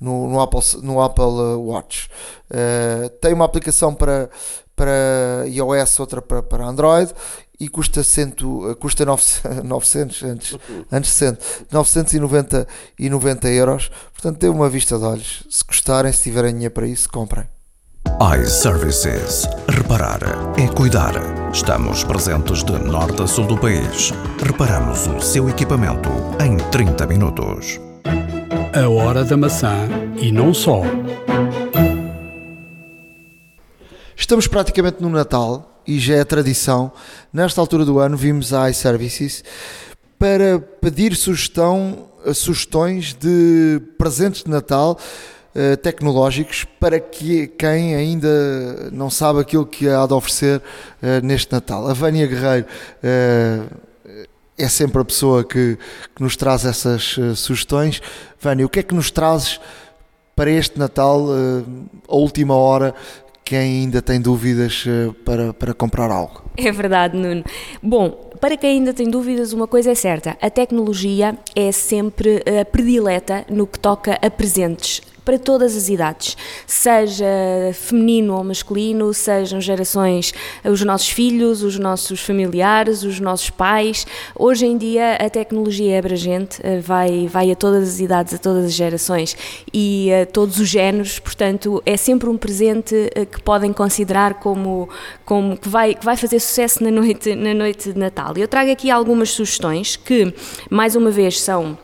Speaker 2: no, no, Apple, no Apple Watch. Uh, tem uma aplicação para, para iOS, outra para, para Android e custa, cento, custa 900, antes, antes 100, 990 e 90 euros. Portanto, dê uma vista de olhos. Se gostarem, se tiverem dinheiro para isso, comprem
Speaker 3: iServices. Reparar é cuidar. Estamos presentes de norte a sul do país. Reparamos o seu equipamento em 30 minutos.
Speaker 1: A hora da maçã e não só.
Speaker 2: Estamos praticamente no Natal e já é tradição. Nesta altura do ano vimos a iServices para pedir sugestão, sugestões de presentes de Natal eh, tecnológicos para que quem ainda não sabe aquilo que há de oferecer uh, neste Natal. A Vânia Guerreiro uh, é sempre a pessoa que, que nos traz essas sugestões. Vânia, o que é que nos trazes para este Natal, a última hora, quem ainda tem dúvidas para, para comprar algo?
Speaker 6: É verdade, Nuno. Bom, para quem ainda tem dúvidas, uma coisa é certa: a tecnologia é sempre predileta no que toca a presentes para todas as idades, seja feminino ou masculino, sejam gerações, os nossos filhos, os nossos familiares, os nossos pais. Hoje em dia a tecnologia é abrangente, eh, vai, vai a todas as idades, a todas as gerações e a todos os géneros, portanto é sempre um presente eh, que podem considerar como, como que, vai, que vai fazer sucesso na noite, na noite de Natal. Eu trago aqui algumas sugestões que, mais uma vez, são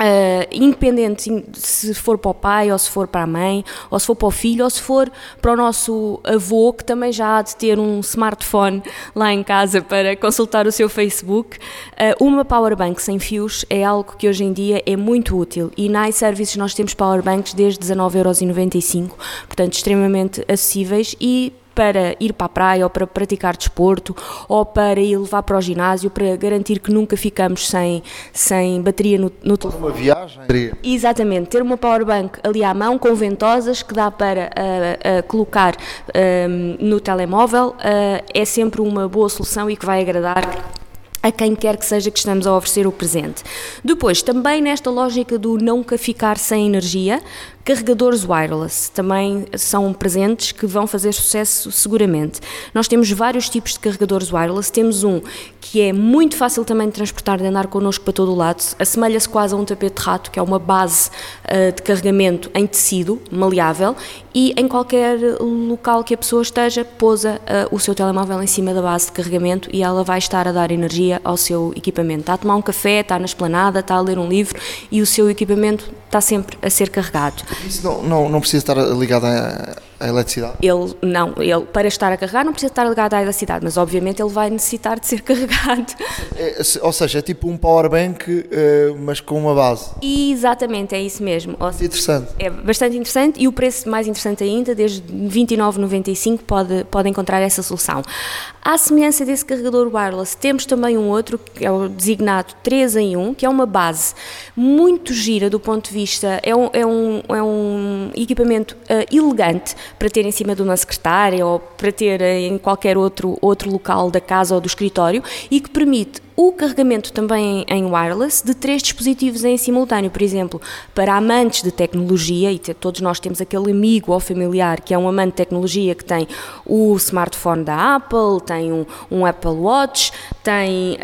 Speaker 6: Uh, independente se for para o pai ou se for para a mãe ou se for para o filho ou se for para o nosso avô que também já há de ter um smartphone lá em casa para consultar o seu Facebook. Uh, uma powerbank sem fios é algo que hoje em dia é muito útil. E na iServices nós temos powerbanks desde 19,95€ portanto extremamente acessíveis e para ir para a praia ou para praticar desporto ou para ir levar para o ginásio para garantir que nunca ficamos sem, sem bateria no, no
Speaker 2: telefone. Uma viagem?
Speaker 6: Exatamente, ter uma powerbank ali à mão com ventosas que dá para uh, uh, colocar uh, no telemóvel é sempre uma boa solução e que vai agradar a quem quer que seja que estamos a oferecer o presente. Depois, também nesta lógica do nunca ficar sem energia, Carregadores wireless também são presentes que vão fazer sucesso seguramente. Nós temos vários tipos de carregadores wireless. Temos um que é muito fácil também de transportar, de andar connosco para todo o lado. Assemelha-se quase a um tapete de rato, que é uma base uh, de carregamento em tecido, maleável, e em qualquer local que a pessoa esteja, pousa uh, o seu telemóvel em cima da base de carregamento e ela vai estar a dar energia ao seu equipamento. Está a tomar um café, está na esplanada, está a ler um livro e o seu equipamento está sempre a ser carregado.
Speaker 2: Isso não, não, não precisa estar ligado a, a eletricidade?
Speaker 6: Ele não, ele para estar a carregar não precisa estar ligado à eletricidade, mas obviamente ele vai necessitar de ser carregado.
Speaker 2: É, ou seja, é tipo um power bank, uh, mas com uma base.
Speaker 6: Exatamente, é isso mesmo.
Speaker 2: Seja, interessante.
Speaker 6: É bastante interessante e o preço mais interessante ainda, desde 29,95 pode pode encontrar essa solução. À semelhança desse carregador wireless, temos também um outro que é o designado 3 em 1, que é uma base muito gira do ponto de vista, é um, é um, é um equipamento uh, elegante para ter em cima de uma secretária ou para ter em qualquer outro, outro local da casa ou do escritório e que permite o carregamento também em wireless de três dispositivos em simultâneo, por exemplo, para amantes de tecnologia, e todos nós temos aquele amigo ou familiar que é um amante de tecnologia que tem o smartphone da Apple, tem um, um Apple Watch, tem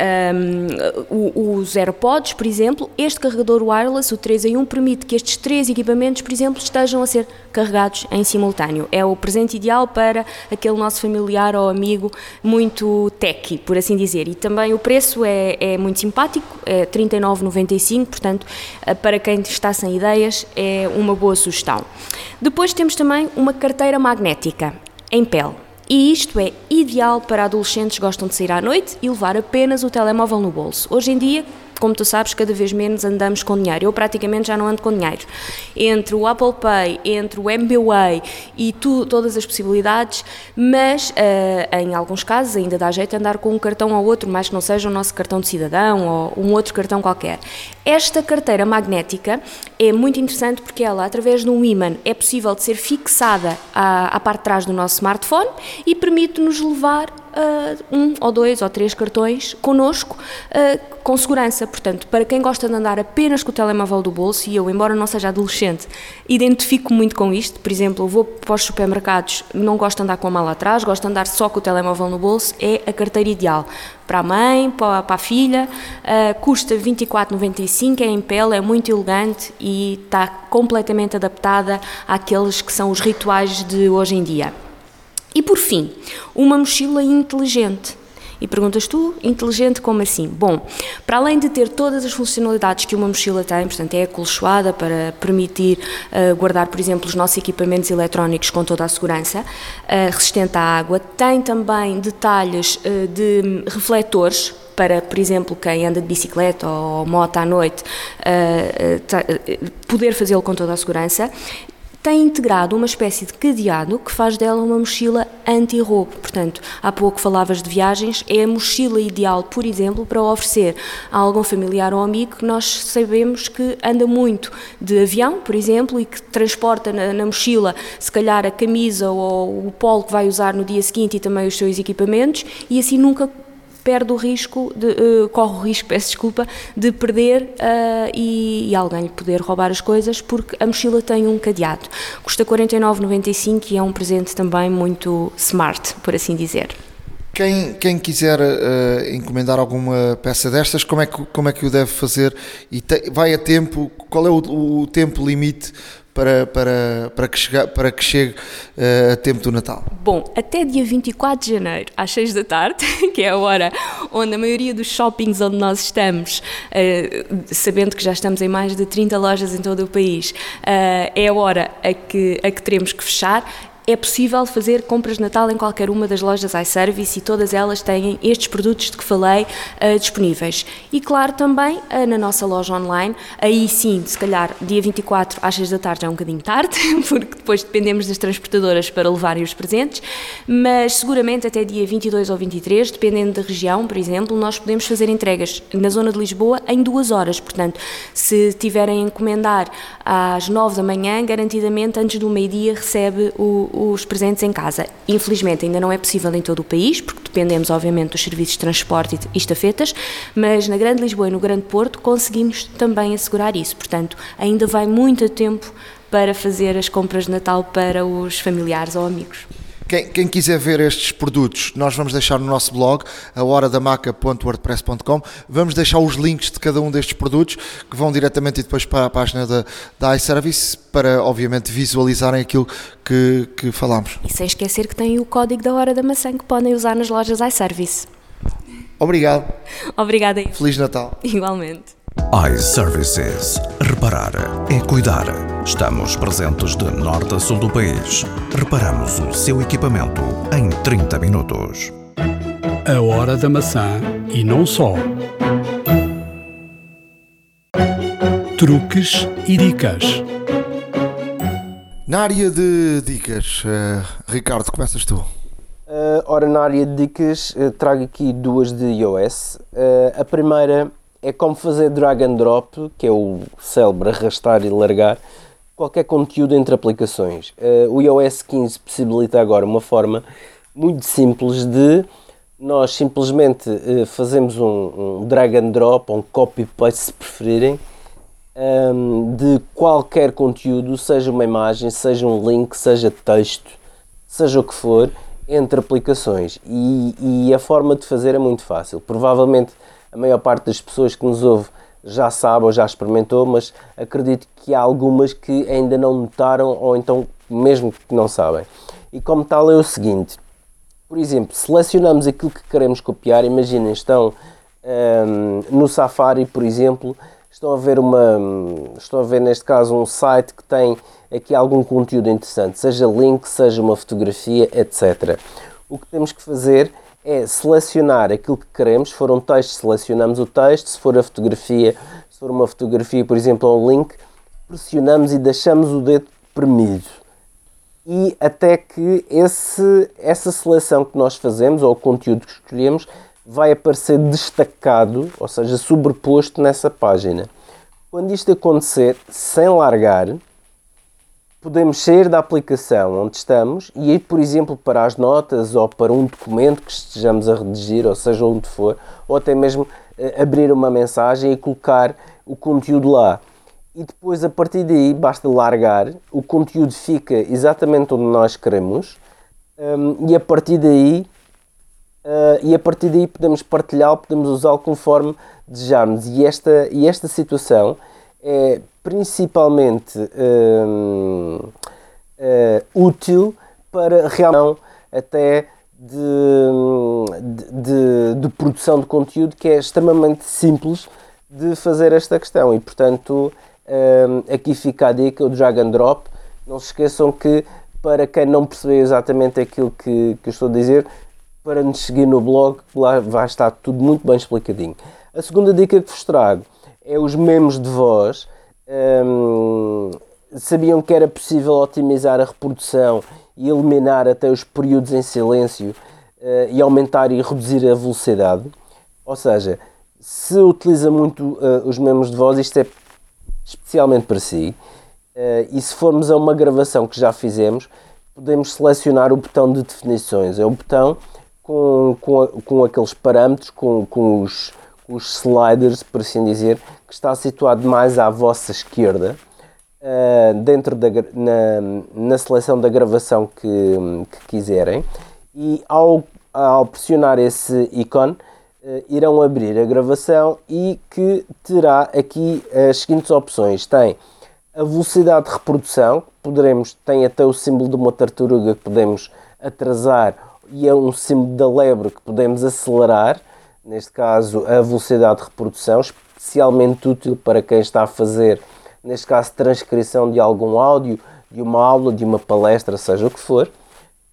Speaker 6: um, os AirPods, por exemplo. Este carregador wireless, o 3 em 1, permite que estes três equipamentos, por exemplo, estejam a ser carregados em simultâneo. É o presente ideal para aquele nosso familiar ou amigo muito techy, por assim dizer. E também o preço é, é muito simpático, é 39,95, portanto, eh, para quem está sem ideias, é uma boa sugestão. Depois temos também uma carteira magnética em pele. E isto é ideal para adolescentes que gostam de sair à noite e levar apenas o telemóvel no bolso. Hoje em dia, como tu sabes, cada vez menos andamos com dinheiro. Eu praticamente já não ando com dinheiro. Entre o Apple Pay, entre o MBWay e tu, todas as possibilidades, mas uh, em alguns casos ainda dá jeito andar com um cartão ou outro, mais que não seja o nosso cartão de cidadão ou um outro cartão qualquer. Esta carteira magnética é muito interessante porque ela, através de um ímã, é possível de ser fixada à, à parte de trás do nosso smartphone e permite-nos levar uh, um ou dois ou três cartões connosco uh, com segurança. Portanto, para quem gosta de andar apenas com o telemóvel do bolso, e eu, embora não seja adolescente, identifico muito com isto. Por exemplo, eu vou para os supermercados, não gosto de andar com a mala atrás, gosto de andar só com o telemóvel no bolso, é a carteira ideal. Para a mãe, para, para a filha, uh, custa 24,95, é em pele, é muito elegante e está completamente adaptada àqueles que são os rituais de hoje em dia. E por fim, uma mochila inteligente. E perguntas tu, inteligente como assim? Bom, para além de ter todas as funcionalidades que uma mochila tem, portanto é acolchoada para permitir uh, guardar, por exemplo, os nossos equipamentos eletrónicos com toda a segurança, uh, resistente à água, tem também detalhes uh, de refletores para, por exemplo, quem anda de bicicleta ou moto à noite, poder fazê-lo com toda a segurança tem integrado uma espécie de cadeado que faz dela uma mochila anti-roubo. Portanto, há pouco falavas de viagens, é a mochila ideal, por exemplo, para oferecer a algum familiar ou amigo que nós sabemos que anda muito de avião, por exemplo, e que transporta na, na mochila, se calhar, a camisa ou o polo que vai usar no dia seguinte e também os seus equipamentos, e assim nunca perde o risco, de, uh, corre o risco, peço desculpa, de perder uh, e, e, alguém poder roubar as coisas porque a mochila tem um cadeado. Custa 49,95 e é um presente também muito smart, por assim dizer.
Speaker 2: Quem, quem quiser uh, encomendar alguma peça destas, como é que, como é que o deve fazer? E te, vai a tempo? Qual é o, o tempo limite para, para, para, que, chega, para que chegue uh, a tempo do Natal?
Speaker 6: Bom, até dia 24 de janeiro, às 6 da tarde, que é a hora onde a maioria dos shoppings onde nós estamos, uh, sabendo que já estamos em mais de 30 lojas em todo o país, uh, é a hora a que, a que teremos que fechar é possível fazer compras de Natal em qualquer uma das lojas iService e todas elas têm estes produtos de que falei uh, disponíveis. E claro, também uh, na nossa loja online, aí sim, se calhar dia 24 às 6 da tarde é um bocadinho tarde, porque depois dependemos das transportadoras para levarem os presentes, mas seguramente até dia 22 ou 23, dependendo da região, por exemplo, nós podemos fazer entregas na zona de Lisboa em duas horas. Portanto, se tiverem a encomendar às 9 da manhã, garantidamente antes do meio-dia recebe o os presentes em casa. Infelizmente ainda não é possível em todo o país, porque dependemos obviamente dos serviços de transporte e estafetas, mas na Grande Lisboa e no Grande Porto conseguimos também assegurar isso. Portanto, ainda vai muito tempo para fazer as compras de Natal para os familiares ou amigos.
Speaker 2: Quem, quem, quiser ver estes produtos, nós vamos deixar no nosso blog, a horadamaca.wordpress.com. Vamos deixar os links de cada um destes produtos que vão diretamente depois para a página da, da iService para, obviamente, visualizarem aquilo que, que falámos.
Speaker 6: E sem esquecer que tem o código da Hora da Maçã que podem usar nas lojas iService.
Speaker 2: Obrigado.
Speaker 6: Obrigada.
Speaker 2: Feliz Natal.
Speaker 6: Igualmente
Speaker 3: iServices. Reparar é cuidar. Estamos presentes de norte a sul do país. Reparamos o seu equipamento em 30 minutos.
Speaker 1: A hora da maçã e não só. Truques e dicas.
Speaker 2: Na área de dicas, uh, Ricardo, começas tu.
Speaker 4: Uh, ora, na área de dicas, uh, trago aqui duas de iOS. Uh, a primeira é como fazer drag and drop, que é o célebre arrastar e largar qualquer conteúdo entre aplicações. Uh, o iOS 15 possibilita agora uma forma muito simples de nós simplesmente uh, fazemos um, um, drag and drop, um copy paste se preferirem, um, ehm, de qualquer conteúdo, seja uma imagem, seja um link, seja texto, seja o que for, entre aplicações. E, e a forma de fazer é muito fácil. Provavelmente a maior parte das pessoas que nos ouve já sabe ou já experimentou, mas acredito que há algumas que ainda não notaram ou então mesmo que não sabem. E como tal é o seguinte, por exemplo, selecionamos aquilo que queremos copiar, imaginem, estão um, no Safari, por exemplo, estão a ver uma, estão a ver neste caso um site que tem aqui algum conteúdo interessante, seja link, seja uma fotografia, etc. O que temos que fazer é selecionar aquilo que queremos. Se for um texto, selecionamos o texto. Se for a fotografia, se for uma fotografia, por exemplo, um link, pressionamos e deixamos o dedo premido. E até que esse, essa seleção que nós fazemos, ou o conteúdo que escolhemos, vai aparecer destacado, ou seja, sobreposto nessa página. Quando isto acontecer, sem largar, podemos sair da aplicação onde estamos e ir, por exemplo, para as notas ou para um documento que estejamos a redigir, ou seja onde for, ou até mesmo uh, abrir uma mensagem e colocar o conteúdo lá. E depois, a partir daí, basta largar, o conteúdo fica exatamente onde nós queremos um, e a partir daí Uh, e a partir daí podemos partilhá-lo, podemos usá-lo conforme desejarmos. E esta, e esta situação é principalmente uh, uh, útil para realmente até de, de, de, produção de conteúdo que é extremamente simples de fazer esta questão e portanto aqui fica a dica, o drag and drop não se esqueçam que para quem não percebeu exatamente aquilo que, que eu estou a dizer para nos seguir no blog, lá vai estar tudo muito bem explicadinho. A segunda dica que vos trago é os memes de voz. Sabiam que era possível otimizar a reprodução e eliminar até os períodos em silêncio uh, e aumentar e reduzir a velocidade. Ou seja, se utiliza muito uh, os memes de voz, isto é especialmente para si. Uh, e se formos a uma gravação que já fizemos, podemos selecionar o botão de definições. É o botão com, com, com aqueles parâmetros, com, com os, os sliders, por assim dizer, que está situado mais à vossa esquerda, uh, dentro da na, na seleção da gravação que, que quiserem, e ao, ao pressionar esse ícone, uh, irão abrir a gravação e que terá aqui as seguintes opções. Tem a velocidade de reprodução, poderemos, tem até o símbolo de uma tartaruga que podemos atrasar e é um símbolo da lebre que podemos acelerar, neste caso a velocidade de reprodução, especialmente útil para quem está a fazer, neste caso, transcrição de algum áudio, de uma aula, de uma palestra, seja o que for.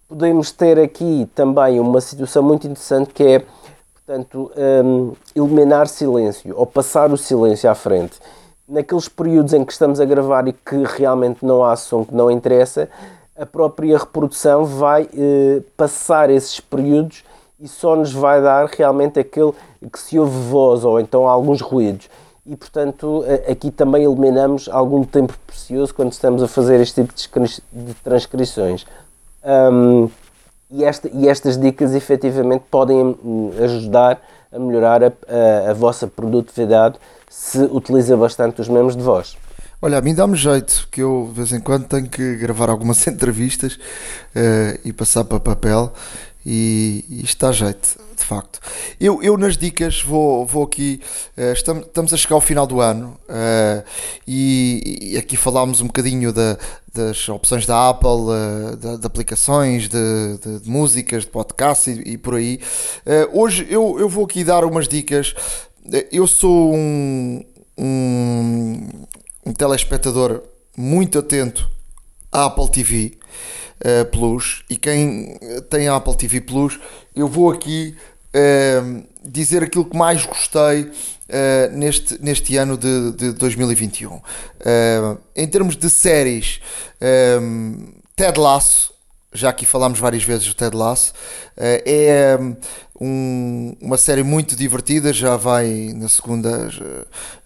Speaker 4: Podemos ter aqui também uma situação muito interessante que é, portanto, um, eliminar silêncio ou passar o silêncio à frente. Naqueles períodos em que estamos a gravar e que realmente não há som que não interessa, a própria reprodução vai eh, passar esses períodos e só nos vai dar realmente aquele que se ouve voz ou então alguns ruídos. E portanto, aqui também eliminamos algum tempo precioso quando estamos a fazer este tipo de transcrições. Um, e, esta, e, estas dicas efetivamente podem ajudar a melhorar a, a, a vossa produtividade se utiliza bastante os memes de voz.
Speaker 2: Olha, a mim dá-me jeito, que eu de vez em quando tenho que gravar algumas entrevistas uh, e passar para papel e, e isto dá jeito, de facto. Eu, eu nas dicas vou, vou aqui, uh, estamos, estamos a chegar ao final do ano uh, e, e, aqui falámos um bocadinho da, das opções da Apple, uh, de, de, aplicações, de, de, de, músicas, de podcast e, e por aí. hoje eu, eu vou aqui dar umas dicas. Eu sou um, um um telespectador muito atento à Apple TV uh, Plus e quem tem a Apple TV Plus, eu vou aqui uh, dizer aquilo que mais gostei uh, neste, neste ano de, de 2021. em termos de séries, Ted Lasso, já aqui falámos várias vezes do Ted Lasso, é um, uma série muito divertida, já vai na segunda,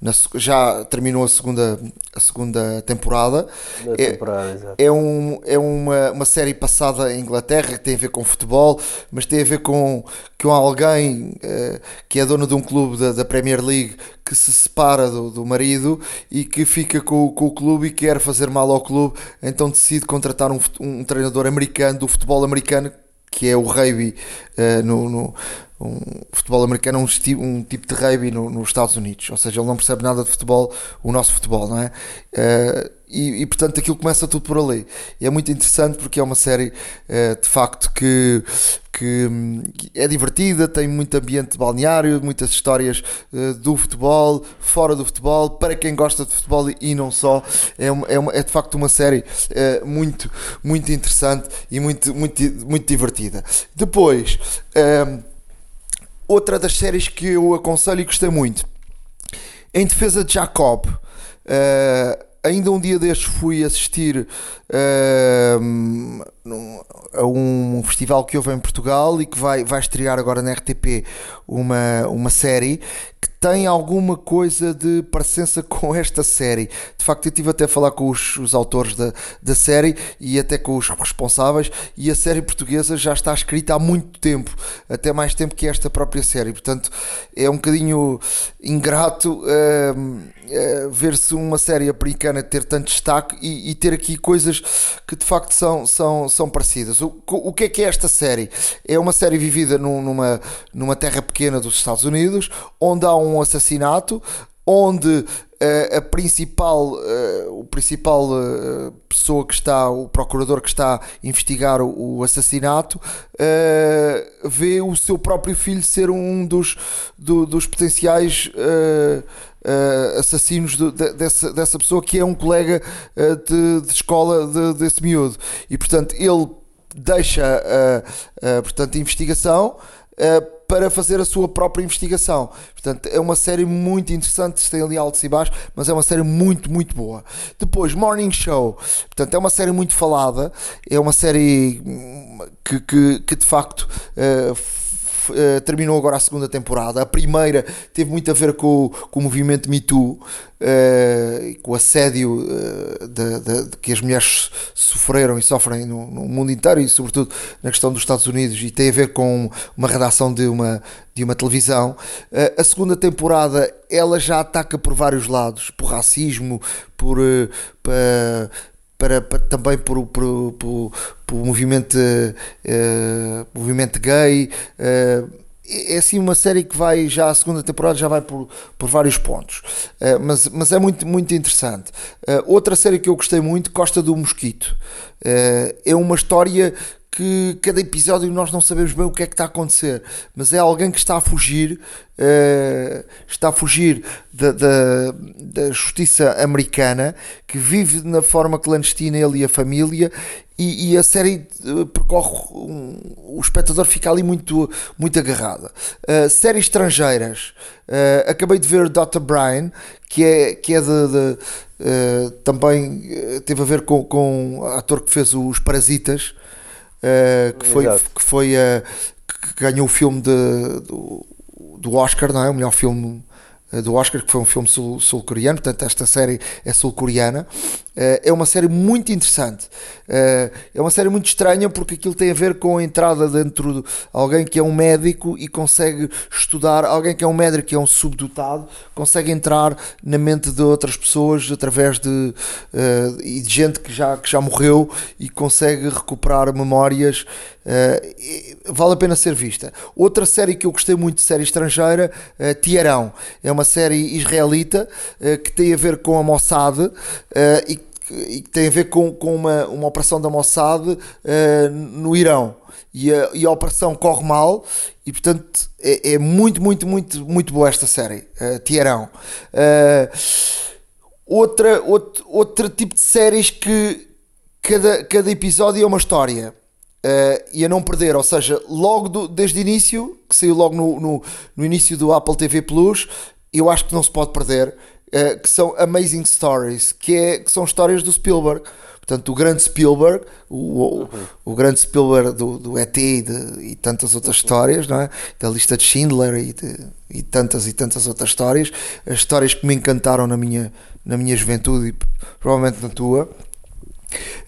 Speaker 2: na, já terminou a segunda, a segunda temporada.
Speaker 4: É, temporada
Speaker 2: é, um, é uma, uma série passada em Inglaterra que tem a ver com futebol, mas tem a ver com, com alguém uh, que é dono de um clube da, da Premier League que se separa do, do marido e que fica com, com o clube e quer fazer mal ao clube, então decide contratar um, um treinador americano do futebol americano que é o rugby uh, no, no um, futebol americano, um, um tipo de rugby no, nos Estados Unidos, ou seja, ele não percebe nada de futebol, o nosso futebol, não é? Uh, e, e, portanto aquilo começa tudo por ali. E é muito interessante porque é uma série uh, de facto que, que, que, é divertida, tem muito ambiente balneário, muitas histórias uh, do futebol, fora do futebol, para quem gosta de futebol e, não só. É, uma, é, uma, é, de facto uma série uh, muito, muito interessante e muito, muito, muito divertida. Depois, outra das séries que eu aconselho e gostei muito. Em defesa de Jacob. Uh, ainda um dia destes fui assistir a um festival que houve em Portugal e que vai, vai estrear agora na RTP uma, uma série que tem alguma coisa de parecença com esta série. De facto, eu estive até a falar com os, os autores da, da série e até com os responsáveis, e a série portuguesa já está escrita há muito tempo, até mais tempo que esta própria série. Portanto, é um bocadinho ingrato uh, uh, ver-se uma série americana ter tanto destaque e, e, ter aqui coisas que de facto são, são, são parecidas. O, o que é que é esta série? É uma série vivida num, numa, numa terra pequena dos Estados Unidos, onde há um assassinato, onde uh, a principal, uh, o principal uh, pessoa que está, o procurador que está a investigar o, assassinato, vê o seu próprio filho ser um dos, do, dos potenciais assassinos de, de, dessa, dessa pessoa que é um colega de, de, escola de, desse miúdo. E portanto ele deixa portanto, a investigação para fazer a sua própria investigação. Portanto, é uma série muito interessante, tem ali altos e baixos, mas é uma série muito, muito boa. Depois, Morning Show. Portanto, é uma série muito falada, é uma série que, que, que de facto. Uh, uh, terminou agora a segunda temporada. A primeira teve muito a ver com, com o movimento Me Too, uh, com o assédio uh, de, de, de, que as mulheres sofreram e sofrem no, no, mundo inteiro e, sobretudo, na questão dos Estados Unidos. E tem a ver com uma redação de uma, de uma televisão. a segunda temporada ela já ataca por vários lados, por racismo, por. por para, para, também por, por, por, por movimento, uh, movimento gay. Uh, é assim uma série que vai já a segunda temporada já vai por, por vários pontos uh, mas, mas é muito, muito interessante uh, outra série que eu gostei muito Costa do Mosquito uh, é uma história que cada episódio nós não sabemos bem o que é que está a acontecer, mas é alguém que está a fugir, uh, está a fugir da, da, da, justiça americana, que vive na forma clandestina ele e a família, e, e a série uh, percorre, um, o espectador fica ali muito, muito agarrado. Uh, séries estrangeiras, acabei de ver Dr. Brian, que é, que é de, de também teve a ver com, com o ator que fez os Parasitas, que, foi, que foi uh, que ganhou o filme de, do, do Oscar, não é? O melhor filme eh, do Oscar, que foi um filme sul-coreano, portanto esta série é sul-coreana. É uma série muito interessante. É uma série muito estranha porque aquilo tem a ver com a entrada dentro de alguém que é um médico e consegue estudar, alguém que é um médico que é um subdotado, consegue entrar na mente de outras pessoas através de, uh, e de gente que já, que já morreu e consegue recuperar memórias. Vale a pena ser vista. Outra série que eu gostei muito de série estrangeira, Tiarão, é uma série israelita que tem a ver com a Mossad e e que tem a ver com, com uma, uma operação da Mossad uh, no Irão. E a, e a operação corre mal e portanto é, é muito, muito, muito, muito boa esta série, uh, Tiarão. Uh, outra, outro, outro tipo de séries que cada, cada episódio é uma história. Uh, e a não perder, ou seja, logo do, desde o início, que saiu logo no, no, no, início do Apple TV Plus, eu acho que não se pode perder. Eh, que são Amazing Stories, que, é, que são histórias do Spielberg. Portanto, o grande Spielberg, o, uhum. o grande Spielberg do, do ET e, de, e tantas outras uhum. histórias, não é? da lista de Schindler e, de, e tantas e tantas outras histórias, as histórias que me encantaram na minha, na minha juventude e provavelmente na tua.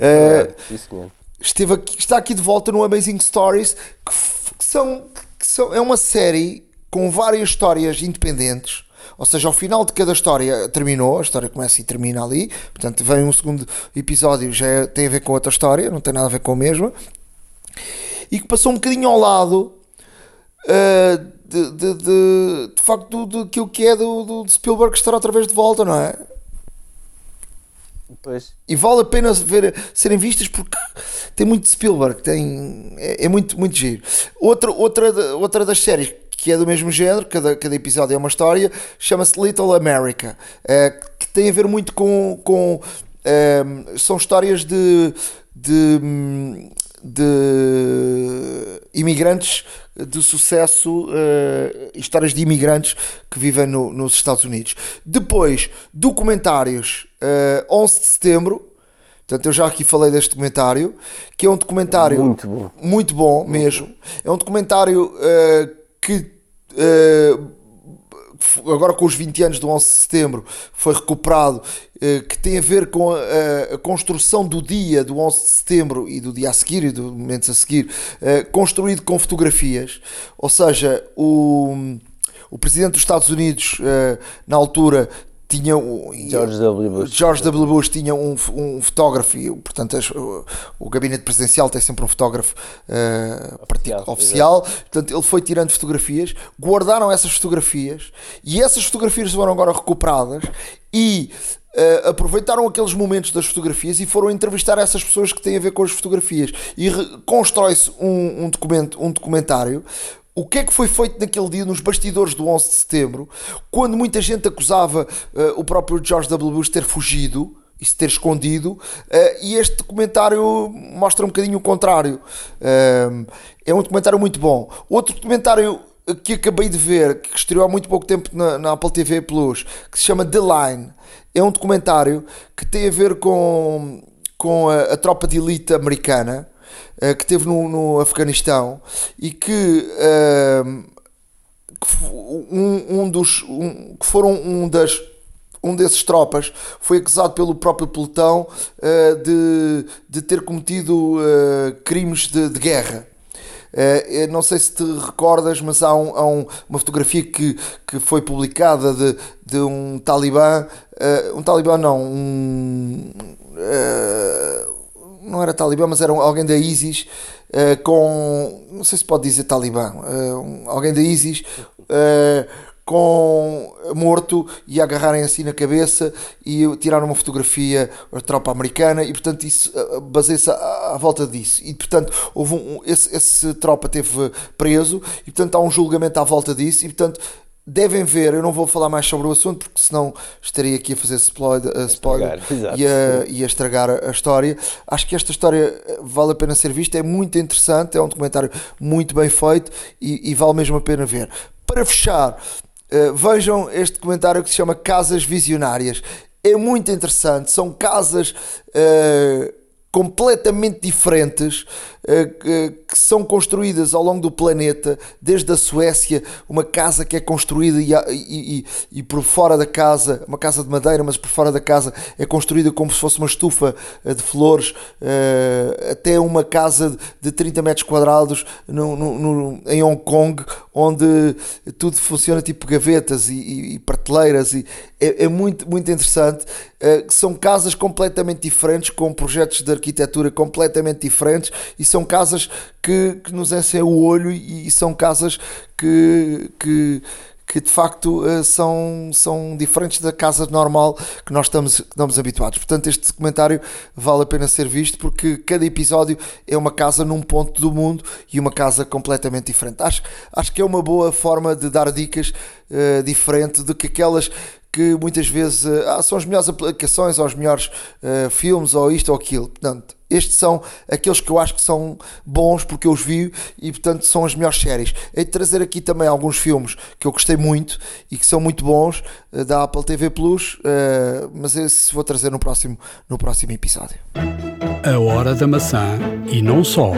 Speaker 2: Uh, esteve aqui, está aqui de volta no Amazing Stories, que, que, são, que são, é uma série com várias histórias independentes ou seja, ao final de cada história terminou, a história começa e termina ali, portanto, vem um segundo episódio, já é, tem a ver com outra história, não tem nada a ver com a mesma, e que passou um bocadinho ao lado uh, de, de, de, de, facto do, do, que é do, do Spielberg estar outra vez de volta, não é?
Speaker 4: Pois.
Speaker 2: E vale a pena ver, serem vistas porque tem muito Spielberg, tem, é, é muito, muito giro. Outra, outra, outra das séries que é do mesmo género, cada, cada episódio é uma história, chama-se Little America, uh, que tem a ver muito com. com uh, são histórias de, de, de imigrantes de sucesso, uh, histórias de imigrantes que vivem no, nos Estados Unidos. Depois, documentários, uh, 11 de setembro, Portanto, eu já aqui falei deste documentário, que é um documentário
Speaker 4: Muito bom.
Speaker 2: muito bom mesmo. É um documentário eh, que eh, f- agora com os 20 anos do 11 de setembro foi recuperado, eh, que tem a ver com a, a- construção do dia do 11 de setembro e do dia a seguir e do momentos a seguir, eh, construído com fotografias. Ou seja, o, o presidente dos Estados Unidos, eh, na altura, tinha o-
Speaker 4: George W. Bush.
Speaker 2: George W. Bush tinha um, um fotógrafo, e, portanto, as- o, o gabinete presidencial tem sempre um fotógrafo partic-
Speaker 4: Oficial,
Speaker 2: oficial. Portanto, ele foi tirando fotografias, guardaram essas fotografias e essas fotografias foram agora recuperadas e eh, aproveitaram aqueles momentos das fotografias e foram entrevistar essas pessoas que têm a ver com as fotografias e constrói-se um, um, documento, um documentário o que é que foi feito naquele dia nos bastidores do 11 de setembro, quando muita gente acusava eh, o próprio George W. Bush ter fugido e se ter escondido, eh, e este documentário mostra um bocadinho o contrário. Eh, é um documentário muito bom. Outro documentário que acabei de ver, que estreou há muito pouco tempo na, na Apple TV Plus, que se chama The Line, é um documentário que tem a ver com, com a, a tropa de elite americana eh, que teve no, no Afeganistão e que, eh, que um, um dos um, que foram um das um desses tropas foi acusado pelo próprio pelotão eh, de, de ter cometido eh, crimes de, de guerra. Eu não sei se te recordas, mas há, um- há um- uma fotografia que, que foi publicada de, de um talibã, eh, um talibã não, um, eh, não era talibã, mas era alguém da ISIS eh, com, não sei se pode dizer talibã, um- alguém da ISIS eh, com morto e agarrarem assim na cabeça e tiraram uma fotografia a tropa americana e portanto isso baseia-se à, à volta disso. E portanto houve um, esse, esse tropa teve preso e portanto há um julgamento à volta disso e portanto devem ver, eu não vou falar mais sobre o assunto porque senão estaria aqui a fazer spoiler, spoiler
Speaker 4: Estragar,
Speaker 2: e a, e a estragar a história. Acho que esta história eh, vale a pena ser vista, é muito interessante, é um documentário muito bem feito e, e vale mesmo a pena ver. Para fechar, eh, vejam este documentário que se chama Casas Visionárias. É muito interessante, são casas eh, completamente diferentes que, que são construídas ao longo do planeta, desde a Suécia, uma casa que é construída e, e- e- e por fora da casa, uma casa de madeira, mas por fora da casa é construída como se fosse uma estufa eh, de flores, eh, até uma casa de- de 30 metros quadrados no- no- no- em Hong Kong, onde tudo funciona tipo gavetas e, prateleiras, e é, é muito, muito interessante. Eh, são casas completamente diferentes, com projetos de arquitetura completamente diferentes, e são casas que, que nos encem o olho, e, e são casas que, que, que de facto eh, são, são diferentes da casa normal que nós estamos, estamos habituados. Portanto, este documentário vale a pena ser visto porque cada episódio é uma casa num ponto do mundo e uma casa completamente diferente. Acho, acho que é uma boa forma de dar dicas eh, diferente do que aquelas que muitas vezes ah, são as melhores aplicações ou os melhores eh, filmes ou isto ou aquilo. Portanto, estes são aqueles que eu acho que são bons porque eu os vi e portanto são as melhores séries. Hei de trazer aqui também alguns filmes que eu gostei muito e que são muito bons eh, da Apple TV Plus, eh, mas esse vou trazer no próximo, no próximo episódio.
Speaker 1: A hora da maçã e não só.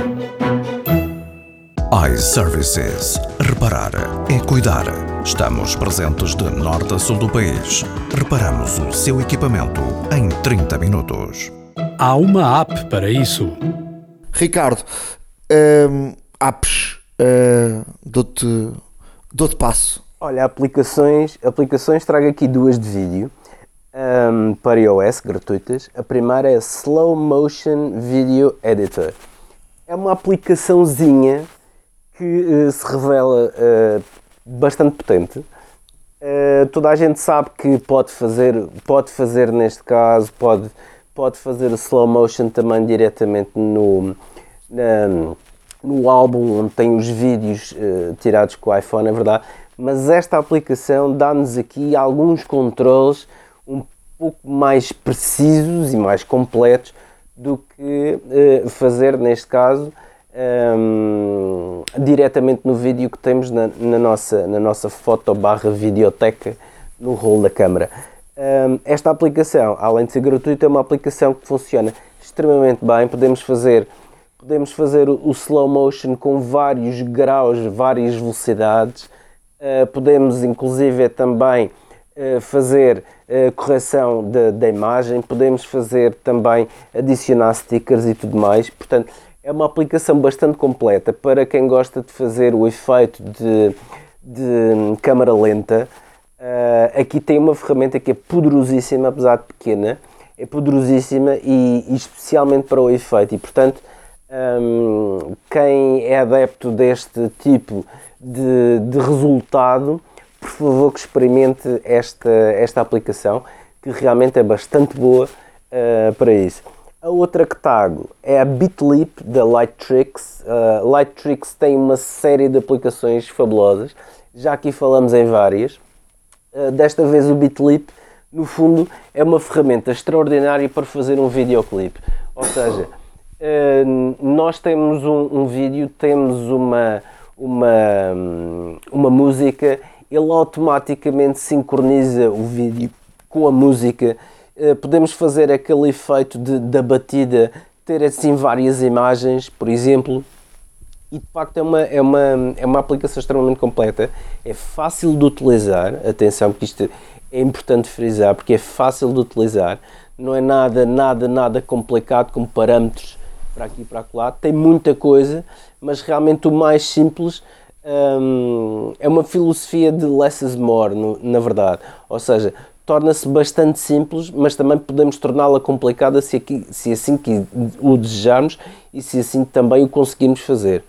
Speaker 3: iServices. Reparar é cuidar. Estamos presentes de norte a sul do país. Reparamos o seu equipamento em 30 minutos.
Speaker 1: Há uma app para isso.
Speaker 2: Ricardo, ehm, apps, eh, dou-te dou passo.
Speaker 4: Olha, aplicações, aplicações trago aqui duas de vídeo ahm, para iOS gratuitas. A primeira é Slow Motion Video Editor. É uma aplicaçãozinha que eh, se revela eh, bastante potente. Eh, toda a gente sabe que pode fazer, pode fazer neste caso, pode, pode fazer slow motion também diretamente no, na- no álbum onde tem os vídeos eh, tirados com o iPhone, é verdade. Mas esta aplicação dá-nos aqui alguns controles um pouco mais precisos e mais completos do que eh, fazer neste caso hum, diretamente no vídeo que temos na, na nossa, na nossa foto barra videoteca no rolo da câmara. Hum, esta aplicação, além de ser gratuita, é uma aplicação que funciona extremamente bem. Podemos fazer, podemos fazer o slow motion com vários graus, várias velocidades. Uh, podemos, inclusive, também uh, fazer uh, correção da imagem. Podemos fazer também adicionar stickers e tudo mais. Portanto, é uma aplicação bastante completa para quem gosta de fazer o efeito de, de câmara lenta. Uh, aqui tem uma ferramenta que é poderosíssima, apesar de pequena, é poderosíssima e, e especialmente para o efeito. E portanto, um, quem é adepto deste tipo de, de resultado, por favor que experimente esta, esta aplicação, que realmente é bastante boa uh, para isso. A outra que trago é a Bitleap da Lightricks. Uh, Lightricks tem uma série de aplicações fabulosas, já aqui falamos em várias. Uh, desta vez o Bitleap, no fundo, é uma ferramenta extraordinária para fazer um videoclipe. Ou seja, uh, nós temos um, um, vídeo, temos uma, uma, uma música, ele automaticamente sincroniza o vídeo com a música. Uh, podemos fazer aquele efeito de, da batida, ter assim várias imagens, por exemplo, e de facto é uma, é, uma, é uma aplicação extremamente completa, é fácil de utilizar, atenção porque isto é importante frisar, porque é fácil de utilizar, não é nada, nada, nada complicado com parâmetros para aqui e para lá, tem muita coisa, mas realmente o mais simples hum, é uma filosofia de less is more, no, na verdade, ou seja, torna-se bastante simples, mas também podemos torná-la complicada se, aqui, se assim que o desejarmos e se assim também o conseguirmos fazer.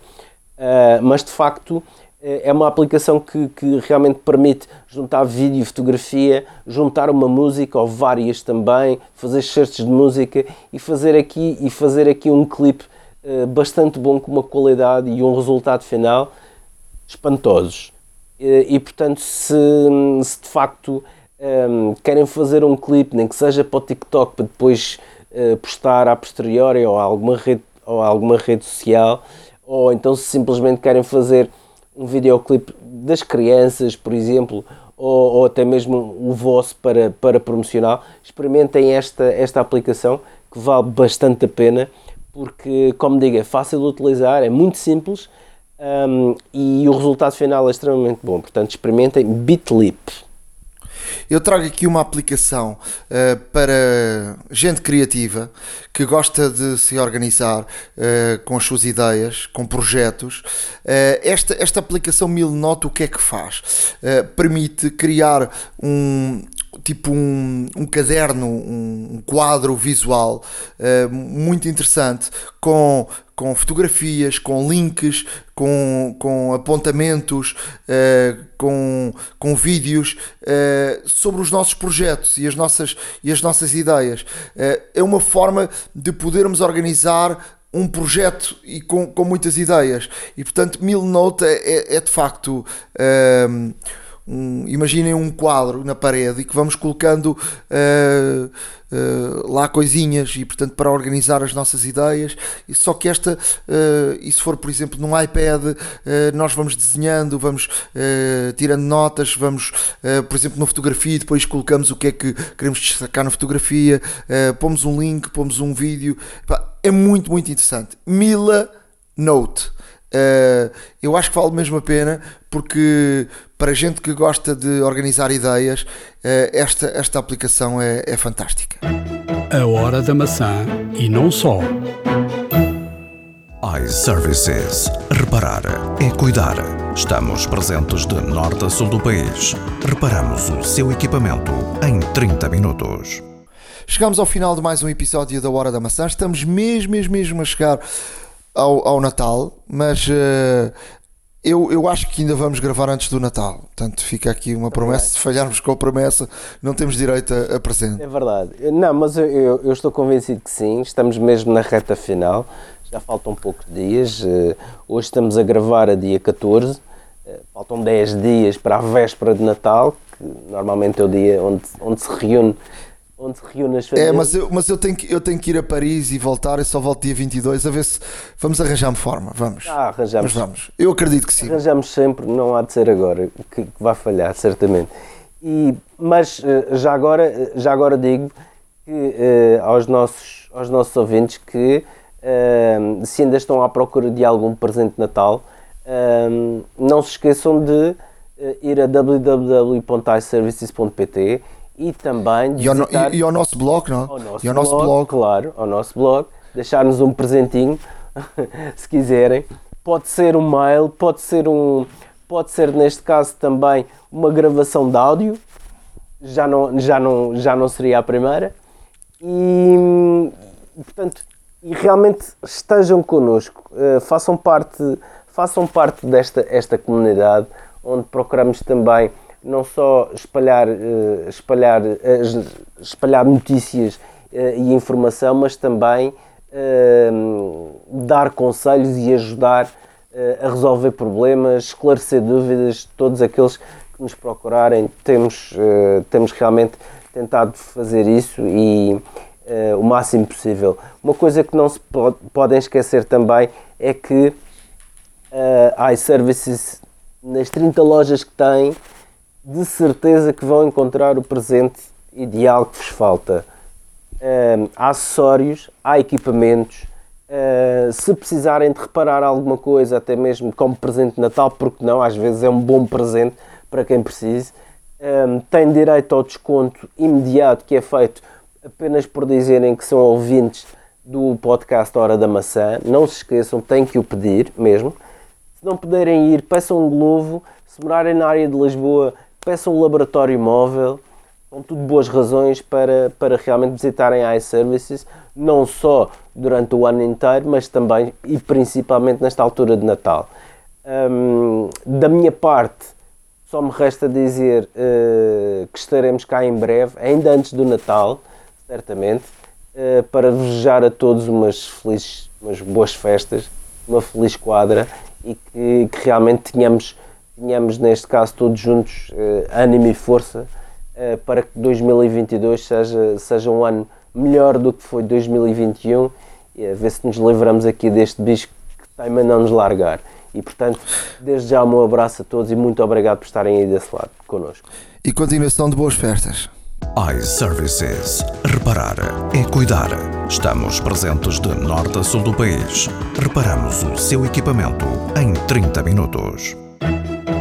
Speaker 4: Uh, mas de facto eh, é uma aplicação que, que realmente permite juntar vídeo e fotografia, juntar uma música ou várias também, fazer certos de música e fazer aqui, e fazer aqui um clipe uh, bastante bom com uma qualidade e um resultado final espantosos. E portanto, se, se de facto um, ehm, querem fazer um clipe, nem que seja para o TikTok, para depois uh, postar a posteriori ou alguma rede, ou alguma rede social, ou então se simplesmente querem fazer um videoclipe das crianças, por exemplo, ou, ou, até mesmo o vosso para, para promocionar, experimentem esta, esta aplicação que vale bastante a pena, porque, como digo, é fácil de utilizar, é muito simples um, e o resultado final é extremamente bom. Portanto, experimentem Bitleap.
Speaker 2: Eu trago aqui uma aplicação uh, para gente criativa que gosta de se organizar uh, com as suas ideias, com projetos. Uh, esta, esta aplicação Milnote o que é que faz? permite criar um, tipo um, um caderno, um, quadro visual uh, muito interessante com, com fotografias, com links, com, com apontamentos, uh, com, com vídeos uh, sobre os nossos projetos e as nossas, e as nossas ideias. é uma forma de podermos organizar um projeto e com, com muitas ideias. E portanto, Milnote é, é, é de facto imaginem um quadro na parede e que vamos colocando uh, uh, lá coisinhas e portanto para organizar as nossas ideias. E só que esta uh, e se for por exemplo num iPad nós vamos desenhando vamos tirando notas vamos por exemplo na fotografia depois colocamos o que é que queremos destacar na fotografia pomos um link pomos um vídeo. É muito muito interessante. Mila Note Uh, eu acho que vale mesmo a pena porque para gente que gosta de organizar ideias, uh, esta, esta aplicação é, é fantástica.
Speaker 1: A hora da maçã e não só.
Speaker 3: iServices. Reparar é cuidar. Estamos presentes de norte a sul do país. Reparamos o seu equipamento em 30 minutos.
Speaker 2: Chegamos ao final de mais um episódio da Hora da Maçã. Estamos mesmo, mesmo, mesmo a chegar ao, ao Natal, mas uh, eu, eu acho que ainda vamos gravar antes do Natal. Portanto, fica aqui uma promessa. Se falharmos com a promessa, não temos direito a, a presente.
Speaker 4: É verdade. Não, mas eu, eu, eu, estou convencido que sim. Estamos mesmo na reta final. Já faltam poucos dias. Uh, hoje estamos a gravar a dia 14. Uh, eh, faltam 10 dias para a véspera de Natal, que normalmente é o dia onde, onde se reúne onde se reúne as
Speaker 2: famílias. É, mas eu, mas eu, tenho que, eu tenho que ir a Paris e voltar, eu só volto dia 22, a ver se vamos arranjar-me forma, vamos.
Speaker 4: Ah, arranjamos.
Speaker 2: Mas vamos, eu acredito que sim.
Speaker 4: Arranjamos sempre, não há de ser agora, que, que vai falhar, certamente. E, mas eh, já agora, eh, já agora digo que, uh, aos, nossos, aos nossos ouvintes que uh, se ainda estão à procura de algum presente de Natal, uh, não se esqueçam de ir a www.iservices.pt e também
Speaker 2: e ao, no, e, e ao, nosso blog, não?
Speaker 4: Ao nosso, e ao nosso blog, blog, claro, ao nosso blog, deixar-nos um presentinho, se quiserem. Pode ser um mail, pode ser um, pode ser neste caso também uma gravação de áudio, já não, já não, já não seria a primeira. E, portanto, e realmente estejam connosco, uh, façam parte, façam parte desta esta comunidade onde procuramos também não só espalhar, uh, espalhar, uh, espalhar notícias e informação, mas também dar conselhos e ajudar a resolver problemas, esclarecer dúvidas, todos aqueles que nos procurarem, temos, temos realmente tentado fazer isso e o máximo possível. Uma coisa que não se pode, podem esquecer também é que uh, iServices, nas 30 lojas que têm, de certeza que vão encontrar o presente ideal que vos falta. Há acessórios, há equipamentos. Uh, se precisarem de reparar alguma coisa, até mesmo como presente de Natal, porque não, às vezes é um bom presente para quem precise, tem direito ao desconto imediato que é feito apenas por dizerem que são ouvintes do podcast Hora da Maçã. Não se esqueçam, têm que o pedir mesmo. Se não puderem ir, peçam um Glovo. Se morarem na área de Lisboa, peçam um laboratório móvel. São tudo boas razões para, para realmente visitarem a iServices, não só durante o ano inteiro, mas também e principalmente nesta altura de Natal. Um, da minha parte, só me resta dizer uh, que estaremos cá em breve, ainda antes do Natal certamente, uh, para desejar a todos umas felizes, umas boas festas, uma feliz quadra e que, que realmente tenhamos, tenhamos, neste caso, todos juntos uh, ânimo e força uh, para que 2022 seja, seja um ano melhor do que foi 2021 e a ver se nos livramos aqui deste bicho que teima não nos largar. E portanto, desde já, um abraço a todos e muito obrigado por estarem aí desse lado connosco.
Speaker 2: E continuação de boas festas
Speaker 3: iServices. Reparar é cuidar. Estamos presentes de norte a sul do país. Reparamos o seu equipamento em 30 minutos.